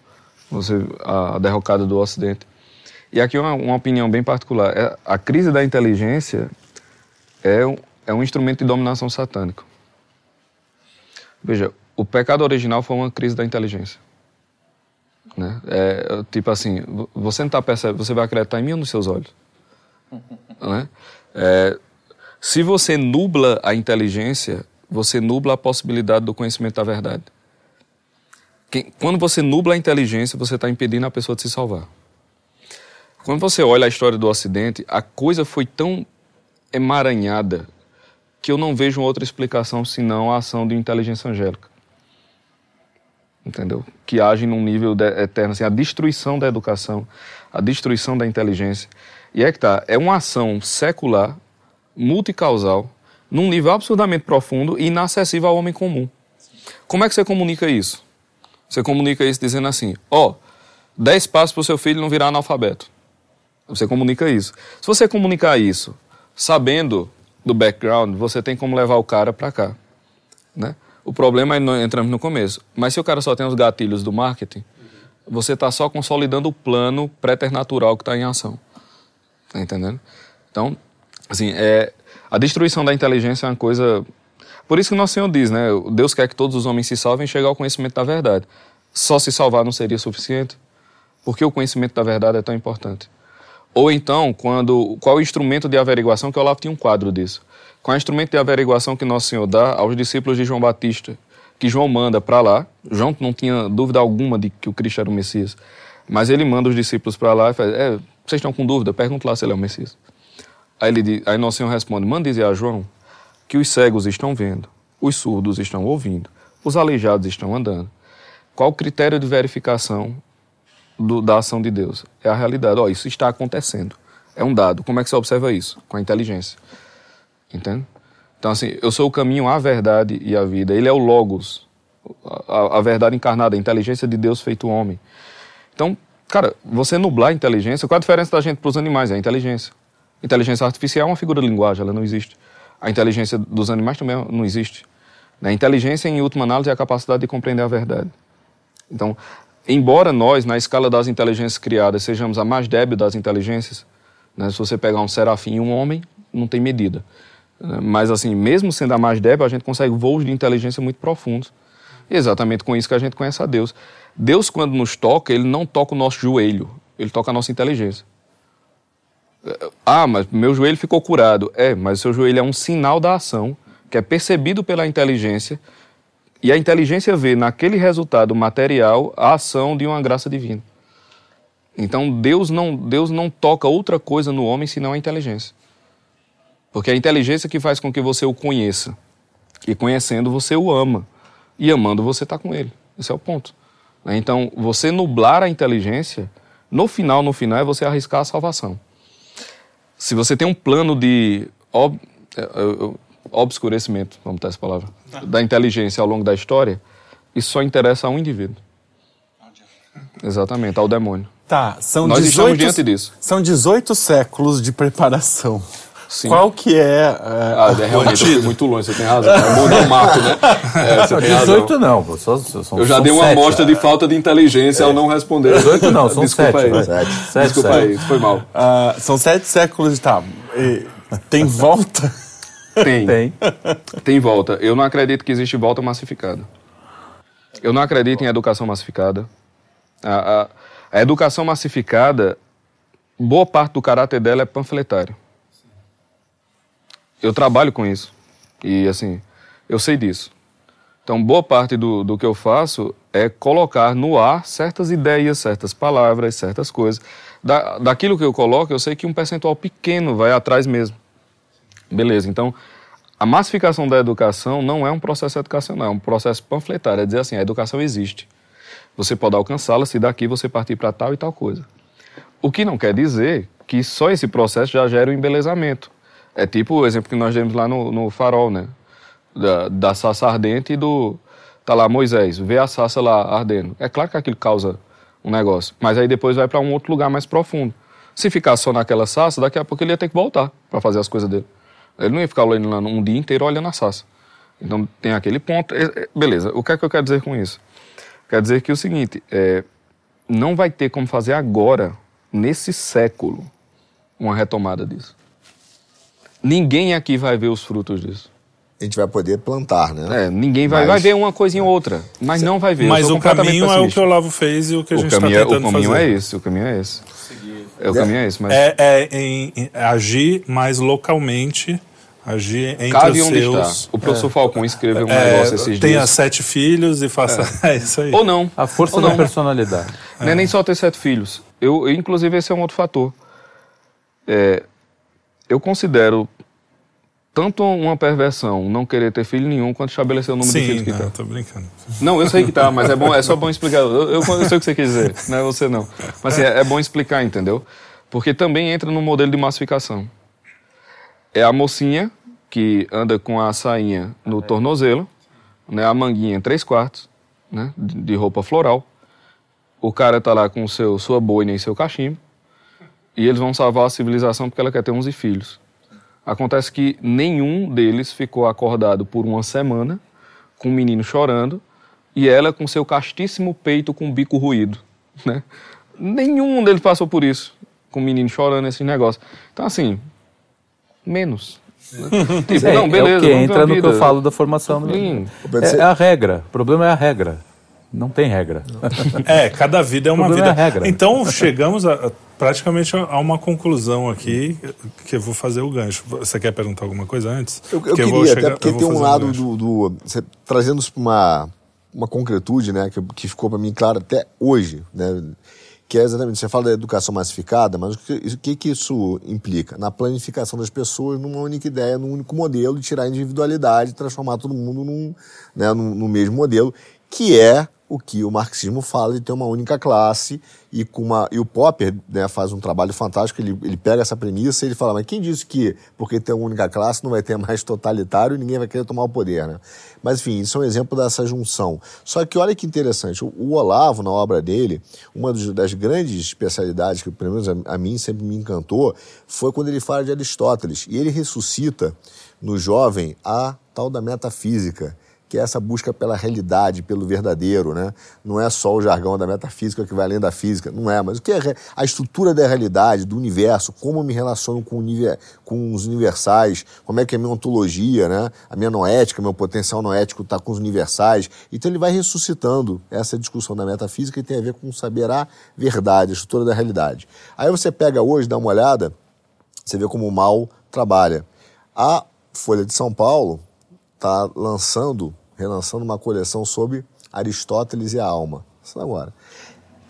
você, a derrocada do Ocidente. E aqui uma, uma opinião bem particular. É, a crise da inteligência é um, é um instrumento de dominação satânico. Veja, o pecado original foi uma crise da inteligência. Né? É, tipo assim, você não está percebendo, você vai acreditar em mim ou nos seus olhos? <laughs> né? É, se você nubla a inteligência, você nubla a possibilidade do conhecimento da verdade. Quando você nubla a inteligência, você está impedindo a pessoa de se salvar. Quando você olha a história do Ocidente, a coisa foi tão emaranhada que eu não vejo outra explicação senão a ação de inteligência angélica. Entendeu? Que age num nível de, eterno, assim, a destruição da educação, a destruição da inteligência. E é que tá, é uma ação secular, multicausal, num nível absurdamente profundo e inacessível ao homem comum. Como é que você comunica isso? Você comunica isso dizendo assim: ó, oh, 10 passos para o seu filho não virar analfabeto. Você comunica isso. Se você comunicar isso sabendo do background, você tem como levar o cara para cá. Né? O problema é nós entramos no começo. Mas se o cara só tem os gatilhos do marketing, você está só consolidando o plano préternatural que está em ação. Tá entendendo? Então, assim, é, a destruição da inteligência é uma coisa por isso que nosso Senhor diz, né? Deus quer que todos os homens se salvem e chegar ao conhecimento da verdade. Só se salvar não seria suficiente? Por que o conhecimento da verdade é tão importante? Ou então, quando qual o instrumento de averiguação, que o Olavo tinha um quadro disso. Qual é o instrumento de averiguação que Nosso Senhor dá aos discípulos de João Batista, que João manda para lá. João não tinha dúvida alguma de que o Cristo era o Messias. Mas ele manda os discípulos para lá e faz, é, vocês estão com dúvida? Pergunta lá se ele é o Messias. Aí, ele, aí Nosso Senhor responde, manda dizer a João que os cegos estão vendo, os surdos estão ouvindo, os aleijados estão andando. Qual o critério de verificação do, da ação de Deus? É a realidade. Ó, isso está acontecendo. É um dado. Como é que você observa isso? Com a inteligência. Entende? Então, assim, eu sou o caminho, a verdade e a vida. Ele é o Logos, a, a verdade encarnada, a inteligência de Deus feito homem. Então, cara, você nublar a inteligência, qual a diferença da gente para os animais? É a inteligência. Inteligência artificial é uma figura de linguagem, ela não existe. A inteligência dos animais também não existe. A inteligência, em última análise, é a capacidade de compreender a verdade. Então, embora nós, na escala das inteligências criadas, sejamos a mais débil das inteligências, né, se você pegar um serafim e um homem, não tem medida. Mas, assim, mesmo sendo a mais débil, a gente consegue voos de inteligência muito profundos. E é exatamente com isso que a gente conhece a Deus. Deus, quando nos toca, ele não toca o nosso joelho, ele toca a nossa inteligência. Ah, mas meu joelho ficou curado. É, mas o seu joelho é um sinal da ação que é percebido pela inteligência e a inteligência vê naquele resultado material a ação de uma graça divina. Então Deus não, Deus não toca outra coisa no homem senão a inteligência. Porque é a inteligência que faz com que você o conheça. E conhecendo você o ama. E amando você está com ele. Esse é o ponto. Então, você nublar a inteligência, no final, no final, é você arriscar a salvação se você tem um plano de é, é, obscurecimento, vamos botar essa palavra, da inteligência ao longo da história, isso só interessa a um indivíduo. Exatamente, ao demônio. Tá, são Nós 18, estamos diante disso. São 18 séculos de preparação. Sim. Qual que é. é ah, é, realmente, eu fui muito longe, você tem razão. É mundo é mato, né? É, você tem 18 razão. não, só, são, Eu já dei uma sete, amostra de falta de inteligência é. ao não responder. 18 não, são Desculpa 7. Aí. Sete. Sete, Desculpa sete. aí, foi mal. Uh, são sete séculos, tá. E tem volta? Tem. Tem. Tem volta. Eu não acredito que existe volta massificada. Eu não acredito em educação massificada. A, a, a educação massificada, boa parte do caráter dela é panfletário eu trabalho com isso. E, assim, eu sei disso. Então, boa parte do, do que eu faço é colocar no ar certas ideias, certas palavras, certas coisas. Da, daquilo que eu coloco, eu sei que um percentual pequeno vai atrás mesmo. Beleza, então, a massificação da educação não é um processo educacional, é um processo panfletário. É dizer assim, a educação existe. Você pode alcançá-la se daqui você partir para tal e tal coisa. O que não quer dizer que só esse processo já gera o um embelezamento. É tipo o exemplo que nós demos lá no, no farol, né? Da, da sassa ardente e do. Tá lá Moisés, vê a sassa lá ardendo. É claro que aquilo causa um negócio, mas aí depois vai para um outro lugar mais profundo. Se ficar só naquela sassa, daqui a pouco ele ia ter que voltar para fazer as coisas dele. Ele não ia ficar olhando lá um dia inteiro olhando a sassa. Então tem aquele ponto. Beleza, o que é que eu quero dizer com isso? Quer dizer que é o seguinte, é, não vai ter como fazer agora, nesse século, uma retomada disso. ninguém aqui vai ver os frutos disso. A gente vai poder plantar, né? É, ninguém vai, mas... vai ver uma coisinha ou outra, mas não vai ver. Mas o caminho pessimista. é o que o Olavo fez e o que a gente está tentando fazer. O caminho fazer. é esse, o caminho é esse. É, o caminho é esse, mas... É, é em, em, agir mais localmente agir entre Cabe os onde seus... está. O professor é, Falcão escreveu um é, negócio esses tenha dias. Tenha sete filhos e faça... É. <laughs> isso aí. Ou não. A força Ou da não. personalidade. Não é nem só ter sete filhos. Eu, inclusive, esse é um outro fator. É, eu considero tanto uma perversão não querer ter filho nenhum quanto estabelecer o número Sim, de filhos que não, tô brincando. Não, eu sei que tá, mas é bom, é só bom <laughs> explicar. Eu, eu, eu sei o que você quer dizer, não é você não. Mas assim, é, é bom explicar, entendeu? Porque também entra no modelo de massificação. É a mocinha que anda com a sainha no tornozelo, né, a manguinha em três quartos, né, de roupa floral. O cara tá lá com seu, sua boina e seu cachimbo. E eles vão salvar a civilização porque ela quer ter 11 filhos. Acontece que nenhum deles ficou acordado por uma semana, com o menino chorando, e ela com seu castíssimo peito com o bico ruído. Né? Nenhum deles passou por isso, com o menino chorando esse negócio. Então, assim, menos. <laughs> Tipo, é, não, beleza. É o que entra no que eu falo da formação. Do... É, é a regra. O problema é a regra. Não tem regra. <laughs> É, cada vida é uma vida. É regra. Então chegamos a, praticamente a uma conclusão aqui que eu vou fazer o gancho. Você quer perguntar alguma coisa antes? Eu, eu queria, chegar, até porque tem um lado do, do você, trazendo para uma uma concretude, né, que, que ficou para mim claro até hoje, né, que é exatamente, você fala da educação massificada, mas o que, que, que isso implica? Na planificação das pessoas numa única ideia, num único modelo, de tirar a individualidade, transformar todo mundo num, né, num, no mesmo modelo, que é o que o marxismo fala de ter uma única classe e com uma e o Popper né, faz um trabalho fantástico ele, ele pega essa premissa e ele fala mas quem disse que porque tem uma única classe não vai ter mais totalitário e ninguém vai querer tomar o poder né? Mas enfim isso é um exemplo dessa junção. Só que olha que interessante o, o Olavo na obra dele uma das grandes especialidades que pelo menos a, a mim sempre me encantou foi quando ele fala de Aristóteles. E ele ressuscita no jovem a tal da metafísica que é essa busca pela realidade, pelo verdadeiro, né? Não é só o jargão da metafísica que vai além da física, não é, mas o que é a estrutura da realidade, do universo, como eu me relaciono com, com os universais, como é que é a minha ontologia, né? A minha noética, meu potencial noético está com os universais. Então ele vai ressuscitando essa discussão da metafísica que tem a ver com saber a verdade, a estrutura da realidade. Aí você pega hoje, dá uma olhada, você vê como o mal trabalha. A Folha de São Paulo está lançando relançando uma coleção sobre Aristóteles e a alma. Isso agora.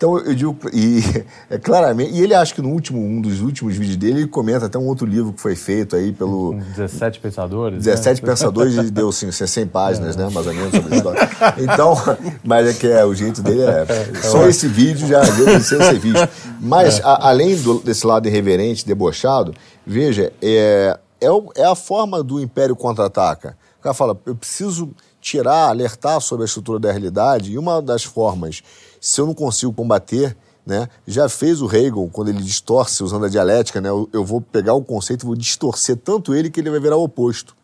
Então eu digo, e <laughs> é claramente, e ele acha que no último, um dos últimos vídeos dele, ele comenta até um outro livro que foi feito aí pelo. 17 Pensadores. 17 né? <laughs> Pensadores, deu assim, 100 páginas, é. né? Mais ou menos sobre a história. <laughs> Então, mas é que é, o jeito dele é. é só esse vídeo já deu ser visto. Mas, é. a, além do, desse lado irreverente, debochado, veja, é, é, é a forma do Império contra-ataca. O cara fala, eu preciso tirar, alertar sobre a estrutura da realidade, e uma das formas, se eu não consigo combater, né, já fez o Hegel, quando ele distorce usando a dialética, né, eu, eu vou pegar o conceito e vou distorcer tanto ele que ele vai virar o oposto.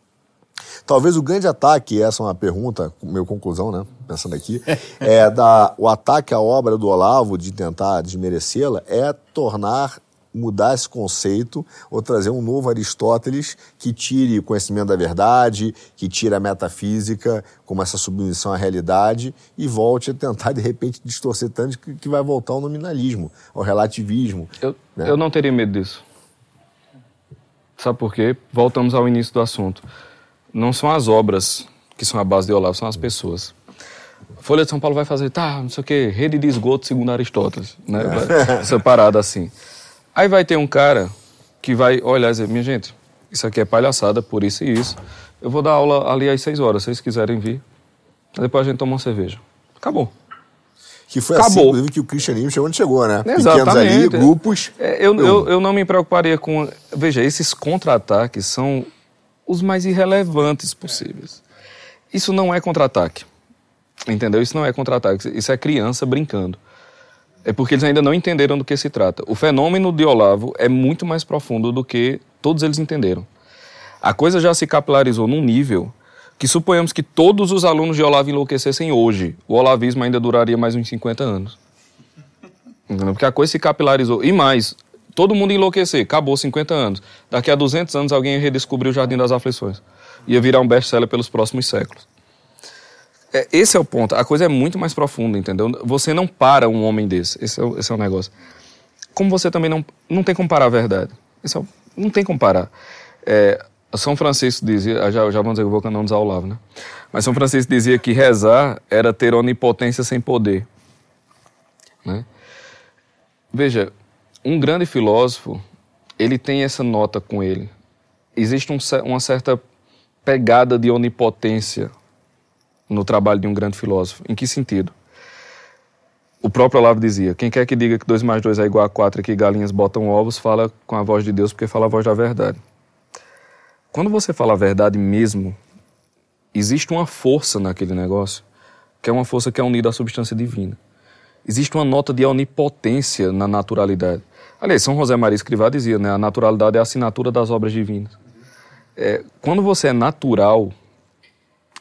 Talvez o grande ataque, essa é uma pergunta, meu conclusão, né? Pensando aqui, <laughs> é da, o ataque à obra do Olavo de tentar desmerecê-la é tornar mudar esse conceito ou trazer um novo Aristóteles que tire o conhecimento da verdade, que tire a metafísica como essa submissão à realidade e volte a tentar, de repente, distorcer tanto que, vai voltar ao nominalismo, ao relativismo. Eu, né? eu não teria medo disso. Sabe por quê? Voltamos ao início do assunto. Não são as obras que são a base de Olavo, são as pessoas. Folha de São Paulo vai fazer, tá, não sei o quê, rede de esgoto segundo Aristóteles, né? Separado assim. Aí vai ter um cara que vai olhar e dizer, minha gente, isso aqui é palhaçada, por isso e isso. Eu vou dar aula ali às seis horas, se vocês quiserem vir. Depois a gente toma uma cerveja. Acabou. Que foi assim, Acabou. assim, inclusive, que o cristianismo chegou onde chegou, né? Exatamente. Pequenos ali, grupos. É, eu, eu, eu não me preocuparia com... Veja, esses contra-ataques são os mais irrelevantes possíveis. Isso não é contra-ataque. Entendeu? Isso não é contra-ataque. Isso é criança brincando é porque eles ainda não entenderam do que se trata. O fenômeno de Olavo é muito mais profundo do que todos eles entenderam. A coisa já se capilarizou num nível que suponhamos que todos os alunos de Olavo enlouquecessem hoje, o olavismo ainda duraria mais uns 50 anos. Porque a coisa se capilarizou. E mais, todo mundo enlouquecer, acabou 50 anos. Daqui a 200 anos alguém redescobrir o Jardim das Aflições. Ia virar um best-seller pelos próximos séculos. É, esse é o ponto. A coisa é muito mais profunda, entendeu? Você não para um homem desse. Esse é, o, esse é o negócio. Como você também não, não tem como parar a verdade. Esse é o, não tem como parar. É, são Francisco dizia, já, já vamos dizer que eu vou canonizar o Olavo, né? Mas São Francisco dizia que rezar era ter onipotência sem poder. Né? Veja, um grande filósofo, ele tem essa nota com ele. Existe um, uma certa pegada de onipotência no trabalho de um grande filósofo. Em que sentido? O próprio Olavo dizia: quem quer que diga que 2 mais 2 é igual a 4 e que galinhas botam ovos, fala com a voz de Deus porque fala a voz da verdade. Quando você fala a verdade mesmo, existe uma força naquele negócio, que é uma força que é unida à substância divina. Existe uma nota de onipotência na naturalidade. Aliás, São José Maria Escrivá dizia, né, a naturalidade é a assinatura das obras divinas. É, quando você é natural,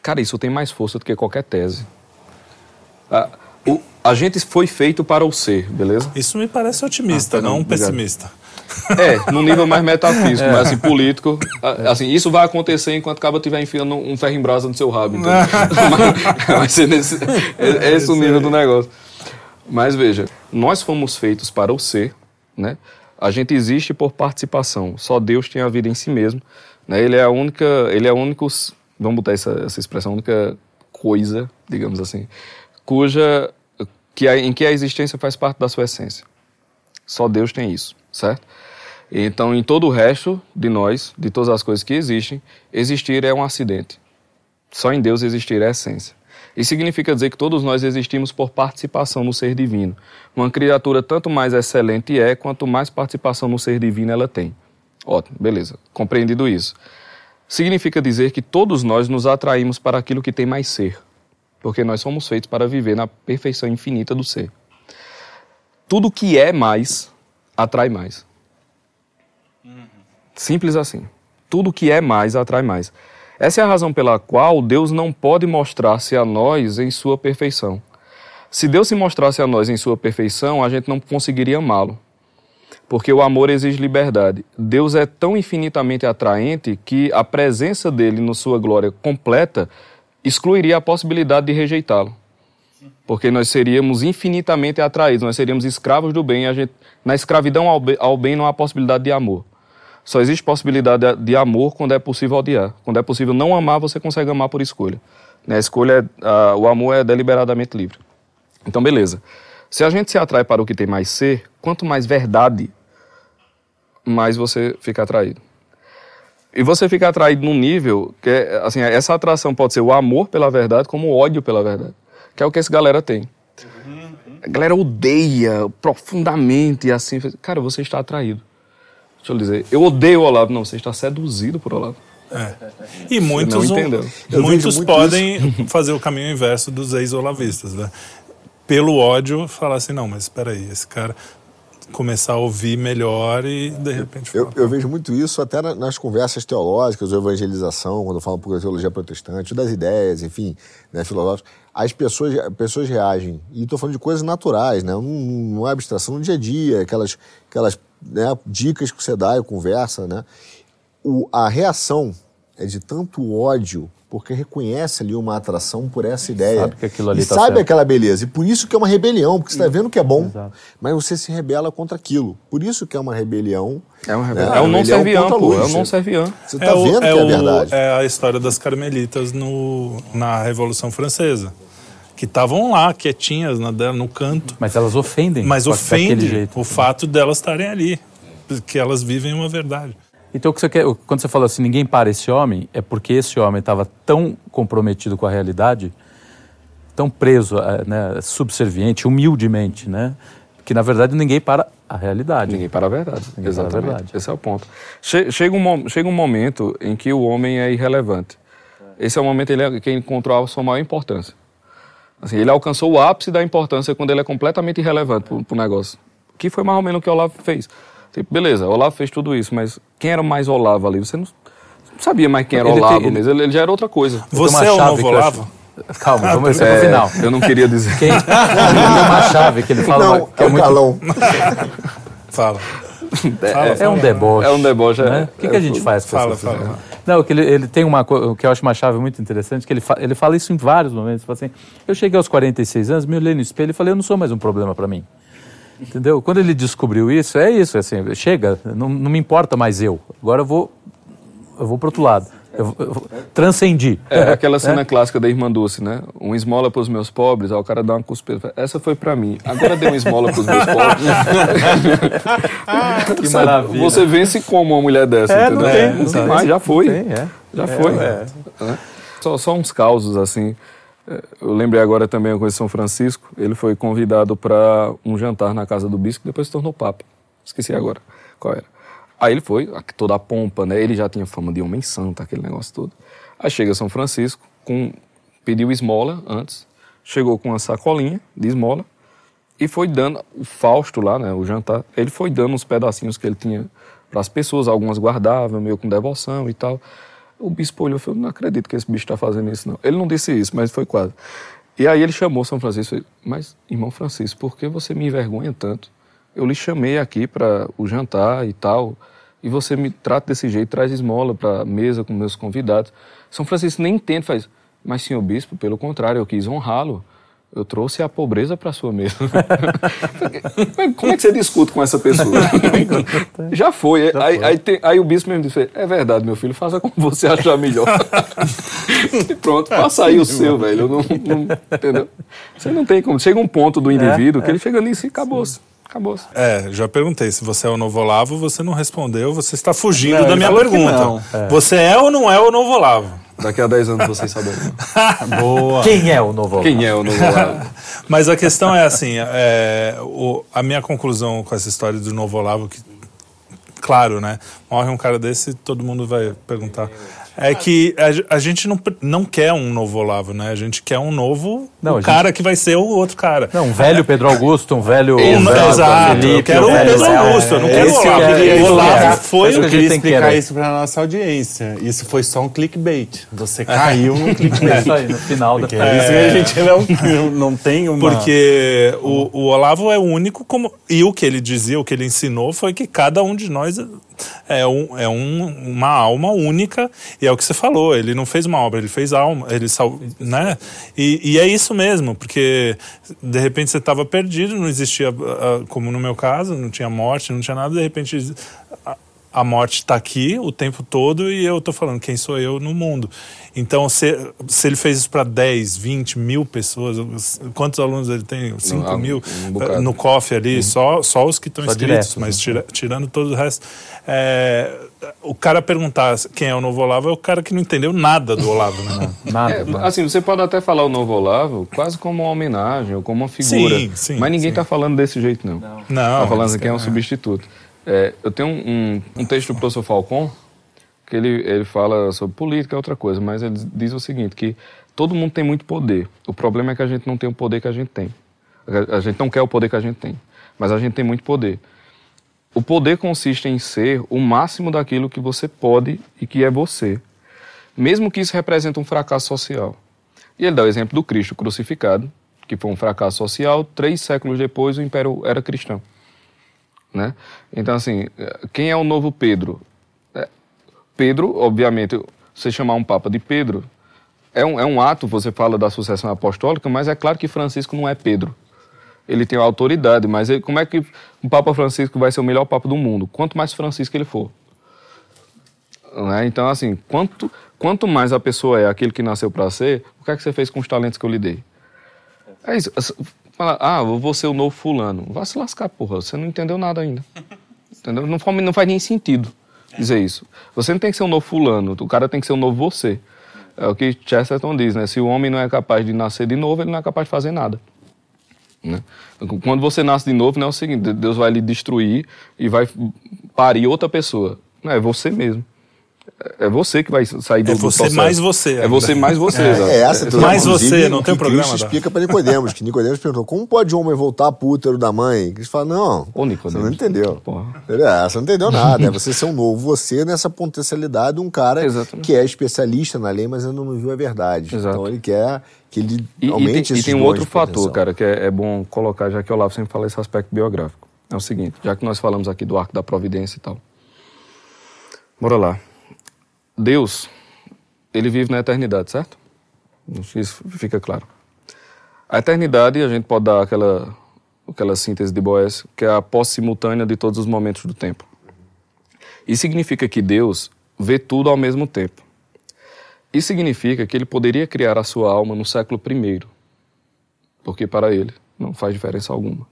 cara, isso tem mais força do que qualquer tese. A, o, a gente foi feito para o ser, beleza? Isso me parece otimista, ah, tá, não, não pessimista. É, num nível mais metafísico, <laughs> é. mas assim, político. Assim, isso vai acontecer enquanto o cabo estiver enfiando um ferro em brasa no seu rabo. Então, vai ser nesse, é, é esse o nível do negócio. Mas veja, nós fomos feitos para o ser, né? A gente existe por participação. Só Deus tem a vida em si mesmo. Né? Ele é a única, ele é o único, vamos botar essa, essa expressão, a única coisa, digamos assim, cuja que a, em que a existência faz parte da sua essência. Só Deus tem isso, certo? Então, em todo o resto de nós, de todas as coisas que existem, existir é um acidente. Só em Deus existir é a essência. Isso significa dizer que todos nós existimos por participação no ser divino. Uma criatura tanto mais excelente é, quanto mais participação no ser divino ela tem. Ótimo, beleza. Compreendido isso. Significa dizer que todos nós nos atraímos para aquilo que tem mais ser. Porque nós somos feitos para viver na perfeição infinita do ser. Tudo que é mais atrai mais. Simples assim. Tudo que é mais atrai mais. Essa é a razão pela qual Deus não pode mostrar-se a nós em sua perfeição. Se Deus se mostrasse a nós em sua perfeição, a gente não conseguiria amá-lo. Porque o amor exige liberdade. Deus é tão infinitamente atraente que a presença dele na sua glória completa excluiria a possibilidade de rejeitá-lo. Porque nós seríamos infinitamente atraídos, nós seríamos escravos do bem. Gente, na escravidão ao bem não há possibilidade de amor. Só existe possibilidade de amor quando é possível odiar. Quando é possível não amar, você consegue amar por escolha. Né? A escolha, é, o amor é deliberadamente livre. Então, beleza. Se a gente se atrai para o que tem mais ser, quanto mais verdade, mais você fica atraído. E você fica atraído num nível que, é, assim, essa atração pode ser o amor pela verdade como o ódio pela verdade. Que é o que essa galera tem. A galera odeia profundamente, assim. Cara, você está atraído. Deixa eu dizer, eu odeio o Olavo. Não, você está seduzido por Olavo. É. E muitos, um, muitos podem isso. fazer o caminho inverso dos ex-olavistas, né? Pelo ódio, falar assim, não, mas espera aí, esse cara começar a ouvir melhor e de repente... Eu, eu vejo muito isso até nas conversas teológicas, ou evangelização, quando eu falo um pouco da teologia protestante, das ideias, enfim, né, filosóficas. As pessoas, pessoas reagem, e estou falando de coisas naturais, né? não, não é abstração no dia a dia, aquelas, aquelas né, dicas que você dá e conversa, né? O, a reação é de tanto ódio porque reconhece ali uma atração por essa ideia. Sabe que aquilo ali e tá sabe certo. aquela beleza. E por isso que é uma rebelião, porque você está vendo que é bom, Exato. mas você se rebela contra aquilo. Por isso que é uma rebelião. É uma rebelião. Né? É, um não serviam, pô. É um não serviam. Você está é vendo é que é, o, verdade. É a história das carmelitas no, na Revolução Francesa que estavam lá, quietinhas na, no canto. Mas elas ofendem. Mas ofende jeito. o fato delas estarem ali, porque elas vivem uma verdade. Então, você quer, quando você fala assim, ninguém para esse homem, é porque esse homem estava tão comprometido com a realidade, tão preso, eh, né, subserviente, humildemente, né, que na verdade ninguém para a realidade. Ninguém para a verdade. Ninguém Exatamente. A verdade. Esse é o ponto. Chega um, chega um momento em que o homem é irrelevante. Esse é o momento em que ele encontrou a sua maior importância. Assim, ele alcançou o ápice da importância quando ele é completamente irrelevante para o negócio. Que foi mais ou menos o que o Olavo fez. Tipo, beleza, Olavo fez tudo isso, mas quem era mais Olavo ali? Você não, não sabia mais quem era ele Olavo, tem, ele, ele, já era outra coisa. Você é o novo Olavo? Calma, vamos ver é, no final. Eu não queria dizer. Quem? <laughs> tem uma chave que ele fala. Não, que é, é o muito... <laughs> Fala. é, é, um deboche. É um deboche. Né? O que, que a gente faz com fala, essa fala. Não, que ele, ele tem uma coisa que eu acho uma chave muito interessante, que ele, fa, ele fala isso em vários momentos. Ele fala assim, eu cheguei aos 46 anos, me olhei no espelho e falei, eu não sou mais um problema para mim. Entendeu? Quando ele descobriu isso, é isso, assim, chega, não, não me importa mais eu. Agora eu vou, eu vou pro outro lado. Eu, eu transcendi. É <laughs> aquela cena é? clássica da Irmã Dulce, né? Um esmola para os meus pobres, aí o cara dá uma cuspida. Essa foi para mim. Agora dê uma esmola para os meus pobres. <laughs> que maravilha. Você vence como uma mulher dessa, é, entendeu? Não tem, não tem. mais, já foi. Tem, é. Já é, foi. É. Só, só uns causos, assim. Eu lembrei agora também com São Francisco. Ele foi convidado para um jantar na casa do bispo, depois se tornou papa. Esqueci agora qual era. Aí ele foi, toda a pompa, né? Ele já tinha fama de homem santo, aquele negócio todo. Aí chega São Francisco, com, pediu esmola antes, chegou com uma sacolinha de esmola e foi dando, o Fausto lá, né, o jantar, ele foi dando uns pedacinhos que ele tinha para as pessoas, algumas guardavam, meio com devoção e tal. O bispo olhou e falou, não acredito que esse bicho está fazendo isso, não. Ele não disse isso, mas foi quase. E aí ele chamou São Francisco e falou, mas, irmão Francisco, por que você me envergonha tanto? eu lhe chamei aqui para o jantar e tal, e você me trata desse jeito, traz esmola para a mesa com meus convidados. São Francisco nem entende, faz, mas senhor bispo, pelo contrário, eu quis honrá-lo. Eu trouxe a pobreza para a sua mesa. <laughs> Como é que você discute com essa pessoa? <laughs> Já foi. Já aí, foi. Aí, tem, aí, o bispo mesmo disse: É verdade, meu filho, faça como você achar melhor. <laughs> e pronto, faça aí o seu, velho. Não, não, entendeu? Você não tem como. Chega um ponto do indivíduo é, que é. ele chega nisso e acabou-se. Acabou. -se. É, já perguntei se você é o novo Olavo, você não respondeu, você está fugindo não, da minha pergunta. É. Você é ou não é o novo Olavo? Daqui a 10 anos vocês saberão. <laughs> Boa. Quem é o novo Olavo? Quem é o novo <laughs> Olavo? Mas a questão é assim, é, o, a minha conclusão com essa história do novo Olavo, que, claro, né? Morre um cara desse, todo mundo vai perguntar. É que a, a, gente não, não quer um novo Olavo, né? A gente quer um novo não, cara gente... que vai ser o outro cara. Não, um velho Pedro Augusto, um velho. Exato, Felipe, eu quero o Pedro Augusto, eu não quero o Olavo. É, o Olavo foi. Eu queria explicar isso para nossa audiência. Isso foi só um clickbait. Você caiu no <laughs> clickbait. Isso aí, no final da. É isso que a gente não, não tem uma. Porque o, o Olavo é o único como. E o que ele dizia, o que ele ensinou foi que cada um de nós é, um, é um, uma alma única e é o que você falou, ele não fez uma obra, ele fez alma, ele sal, né? E, e é isso mesmo, porque de repente você estava perdido, não existia, como no meu caso, não tinha morte, não tinha nada, de repente a morte está aqui o tempo todo e eu estou falando quem sou eu no mundo. Então, se, se ele fez isso para 10, 20 mil pessoas, quantos alunos ele tem? 5 mil? Um no COF ali, uhum. só, só os que estão inscritos, direto, mas tira, tirando todo o resto. É, o cara perguntar quem é o novo Olavo é o cara que não entendeu nada do Olavo, né? <laughs> nada, é, Assim, você pode até falar o novo Olavo quase como uma homenagem ou como uma figura. Sim, sim, mas ninguém está falando desse jeito, não. Não. Está falando que é um substituto. É, eu tenho um, um, um, texto do professor Falcon que ele, ele fala sobre política, é outra coisa, mas ele diz o seguinte, que todo mundo tem muito poder. O problema é que a gente não tem o poder que a gente tem. A gente não quer o poder que a gente tem, mas a gente tem muito poder. O poder consiste em ser o máximo daquilo que você pode e que é você, mesmo que isso represente um fracasso social. E ele dá o exemplo do Cristo crucificado, que foi um fracasso social. Três séculos depois, o império era cristão. Né? Então, assim, quem é o novo Pedro? É, Pedro, obviamente, você chamar um Papa de Pedro é um, é um ato, você fala da sucessão apostólica, mas é claro que Francisco não é Pedro. Ele tem autoridade, mas ele, como é que o Papa Francisco vai ser o melhor Papa do mundo? Quanto mais Francisco ele for. Né? Então, assim, quanto, quanto mais a pessoa é aquele que nasceu para ser, o que é que você fez com os talentos que eu lhe dei? É isso. Fala, ah, eu vou ser o novo fulano. Vá se lascar, porra. Você não entendeu nada ainda. <laughs> Entendeu? Não, não faz nem sentido dizer isso. Você não tem que ser um novo fulano, o cara tem que ser um novo você. É o que Chesterton diz, né? Se o homem não é capaz de nascer de novo, ele não é capaz de fazer nada. Né? Quando você nasce de novo, não é o seguinte, Deus vai lhe destruir e vai parir outra pessoa. Não, é você mesmo. É você que vai sair do, é você do mais você. É você mais você. É, é essa é, mais você, não tem problema. Isso explica para Nicodemos, que Nicodemos perguntou, como pode homem voltar pro útero da mãe? Eles falam, não, Ô, você não entendeu. É, você não entendeu nada. É você ser um novo você nessa potencialidade de um cara Exatamente. que é especialista na lei, mas ainda não viu a verdade. Exato. Então ele quer que ele e, aumente E tem, e tem um outro fator, cara, que é, é, bom colocar, já que o Olavo sempre fala esse aspecto biográfico. é o seguinte, já que nós falamos aqui do arco da providência e tal. Bora lá. Deus, ele vive na eternidade, certo? Isso fica claro. A eternidade, a gente pode dar aquela, aquela síntese de Boés, que é a posse simultânea de todos os momentos do tempo. Isso significa que Deus vê tudo ao mesmo tempo. Isso significa que ele poderia criar a sua alma no século I, porque para ele não faz diferença alguma,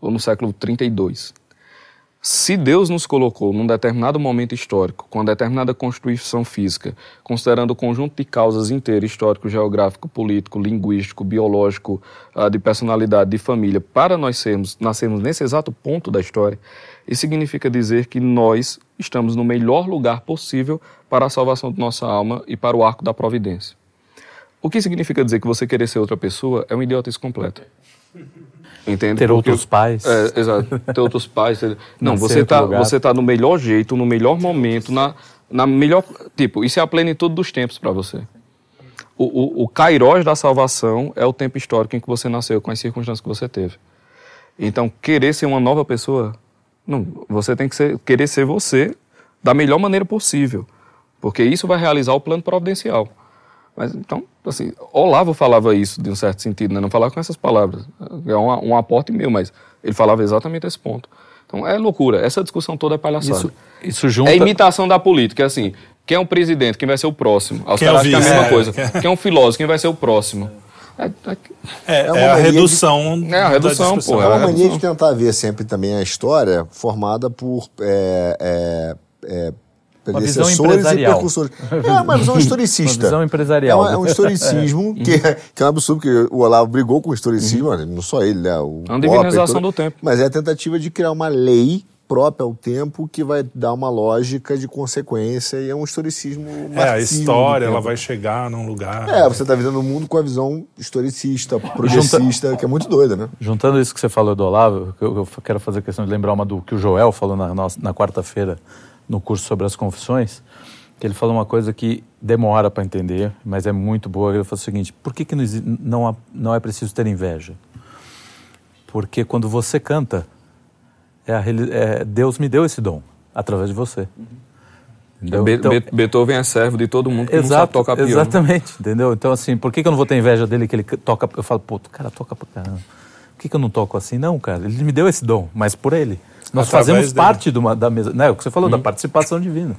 ou no século 32. Se Deus nos colocou num determinado momento histórico, com uma determinada constituição física, considerando o conjunto de causas inteiro, histórico, geográfico, político, linguístico, biológico, ah, de personalidade, de família, para nós sermos, nascermos nesse exato ponto da história, isso significa dizer que nós estamos no melhor lugar possível para a salvação de nossa alma e para o arco da providência. O que significa dizer que você querer ser outra pessoa é um idiotice completo. Entende? Ter Porque, outros pais. É, exato. Ter outros pais. <laughs> Não, você está você tá no melhor jeito, no melhor momento, na, na melhor. Tipo, isso é a plenitude dos tempos para você. O, o, o kairós da salvação é o tempo histórico em que você nasceu, com as circunstâncias que você teve. Então, querer ser uma nova pessoa, não, você tem que ser, querer ser você da melhor maneira possível, porque isso vai realizar o plano providencial. Mas então, assim, Olavo falava isso de um certo sentido, né? não falava com essas palavras. É um, um aporte meu, mas ele falava exatamente esse ponto. Então é loucura. Essa discussão toda é palhaçada. Isso, isso junta... É imitação da política. É assim, quem é um presidente, quem vai ser o próximo? Os caras acham que é a mesma é, coisa. Quem é um filósofo, quem vai ser o próximo? É, é, é, é a redução. De, é a redução, pô. É uma mania de tentar ver sempre também a história formada por é, predecessores e percussores. É uma visão <laughs> historicista. uma visão empresarial. É, uma, é um historicismo <laughs> é. Que, é, que é um absurdo, porque o Olavo brigou com o historicismo, uhum. não só ele, né? O é uma divinização do tempo. Mas é a tentativa de criar uma lei própria ao tempo que vai dar uma lógica de consequência e é um historicismo É, a história, ela vai chegar num lugar. É, você está vivendo um mundo com a visão historicista, progressista, Junta... que é muito doida, né? Juntando isso que você falou do Olavo, eu, eu quero fazer questão de lembrar uma do que o Joel falou na, na, na quarta-feira no curso sobre as confissões, que ele falou uma coisa que demora para entender, mas é muito boa. Ele falou o seguinte: por que, que não, não é preciso ter inveja? Porque quando você canta, é, a, é Deus me deu esse dom através de você. Entendeu? Be então, Beethoven é servo de todo mundo que exato, não sabe tocar piano. Exatamente, entendeu? Então, assim, por que, que eu não vou ter inveja dele que ele toca? Eu falo, pô, o cara toca pra caramba. Por que, que eu não toco assim? Não, cara, ele me deu esse dom, mas por ele. Nós Através fazemos dele. parte de uma, da mesa. Né, o que você falou, hum. da participação divina.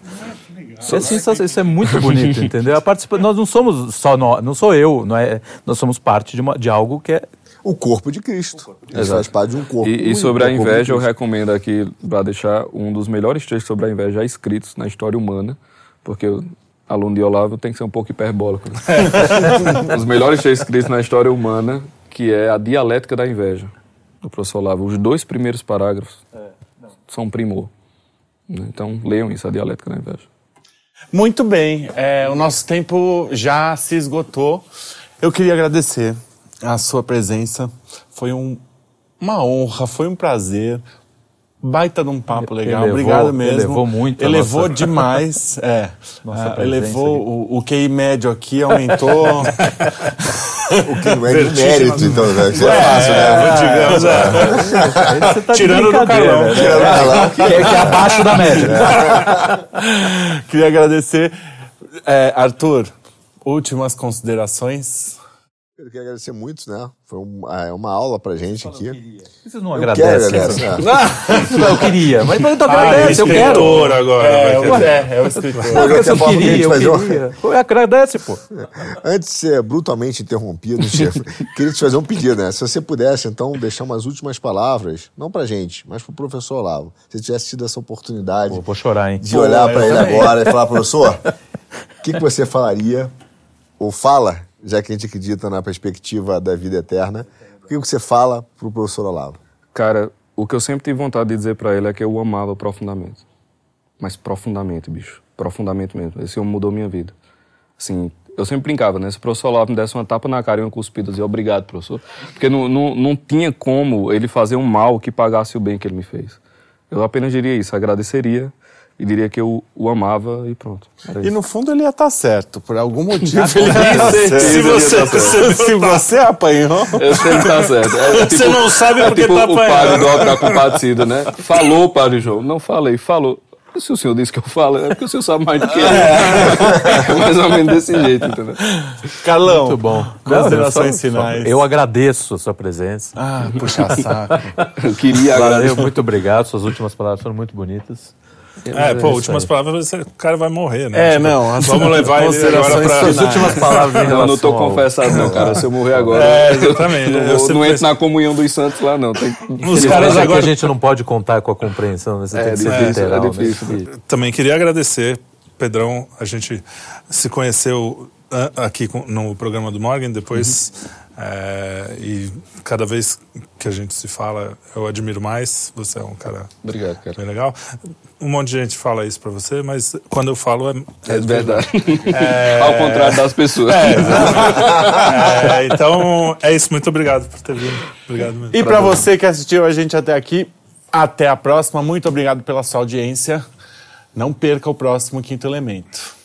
Isso é, sensacional, isso é muito <laughs> bonito, entendeu? A participa... Nós não somos só nós, não sou eu, não é, nós somos parte de, uma, de algo que é. O corpo de Cristo. Isso faz parte de um corpo. E, e sobre a inveja, eu recomendo aqui, para deixar um dos melhores textos sobre a inveja já escritos na história humana, porque o aluno de Olavo tem que ser um pouco hiperbólico. Né? <laughs> Os melhores textos escritos na história humana, que é a dialética da inveja, do professor Olavo. Os dois primeiros parágrafos. É são primor. Né? Então, leiam isso, a dialética da inveja. Muito bem, é, o nosso tempo já se esgotou. Eu queria agradecer a sua presença. Foi um, uma honra, foi um prazer. Baita de um papo legal, elevou, obrigado mesmo. Elevou muito. Elevou nossa... demais, <laughs> é. Nossa ah, elevou o, o QI médio aqui, aumentou. <laughs> o QI médio de mérito, então, né? Isso é, é fácil, né? Digamos, é. Tá Tirando do calão. Né? Tirando do calão. Que, é, que é abaixo da média. <laughs> Queria agradecer. É, Arthur, últimas considerações? Eu queria agradecer muito, né? Foi uma, é uma aula pra gente aqui. Vocês não agradecem? Eu quero, né? <laughs> não, eu queria, mas não, agradece, ah, é eu quero. agora. É, é, é o escritor. Não, eu, eu queria, eu queria. Um... Agradece, pô. <laughs> Antes de ser brutalmente interrompido, chefe, <laughs> queria te fazer um pedido, né? Se você pudesse, então, deixar umas últimas palavras, não pra gente, mas pro professor Olavo. Se tivesse tido essa oportunidade pô, vou chorar, hein? de pô, olhar pra ele também. agora e falar, professor, o que, que você falaria, ou fala, já que a gente acredita na perspectiva da vida eterna, o que você fala para o professor Olavo? Cara, o que eu sempre tive vontade de dizer para ele é que eu o amava profundamente. Mas profundamente, bicho. Profundamente mesmo. Esse homem mudou minha vida. Assim, eu sempre brincava, né? Se o professor Olavo me desse uma tapa na cara e uma cuspida, eu dizia obrigado, professor. Porque não, não, não tinha como ele fazer um mal que pagasse o bem que ele me fez. Eu apenas diria isso, agradeceria e diria que eu o amava e pronto. E no fundo ele ia estar tá certo, por algum motivo <laughs> ele ia estar tá certo. Se você, tá se você apanhou. Eu sei que tá certo. É, tipo, você não sabe porque é tipo tá apanhando. O padre do Compadecida, né? Falou, padre João. Não falei, falou. Se o senhor disse que eu falo, é porque o senhor sabe mais do que eu. É <laughs> mais ou menos desse jeito, entendeu? Carlão, Muito bom. Considerações finais. Eu agradeço a sua presença. Ah, puxa saco. Eu queria Valeu, agradecer. muito obrigado. Suas últimas palavras foram muito bonitas. É, pô, isso últimas palavras, o cara vai morrer, né? É, Tipo, não. as Vamos levar ele agora pra. Finais. últimas palavras em <laughs> Não, tô ao- confessado não, cara. Se eu morrer agora, É, eu exatamente. não, Eu vou- sempre não entro na comunhão dos santos lá, não. Tem, Os caras pensa agora- que a gente não pode contar com a compreensão, né? Você É tem que ser difícil, literal. é difícil. Também queria agradecer, Pedrão. A gente se conheceu ah, aqui no programa do Morgan, depois. é, e cada vez que a gente se fala, eu admiro mais. Você é um cara Obrigado, cara. bem legal. Um monte de gente fala isso pra você, mas quando eu falo é, É verdade. <laughs> Ao contrário das pessoas. É, então é isso. Muito obrigado por ter vindo. Obrigado mesmo. E para você que assistiu a gente até aqui, até a próxima. Muito obrigado pela sua audiência. Não perca o próximo Quinto Elemento.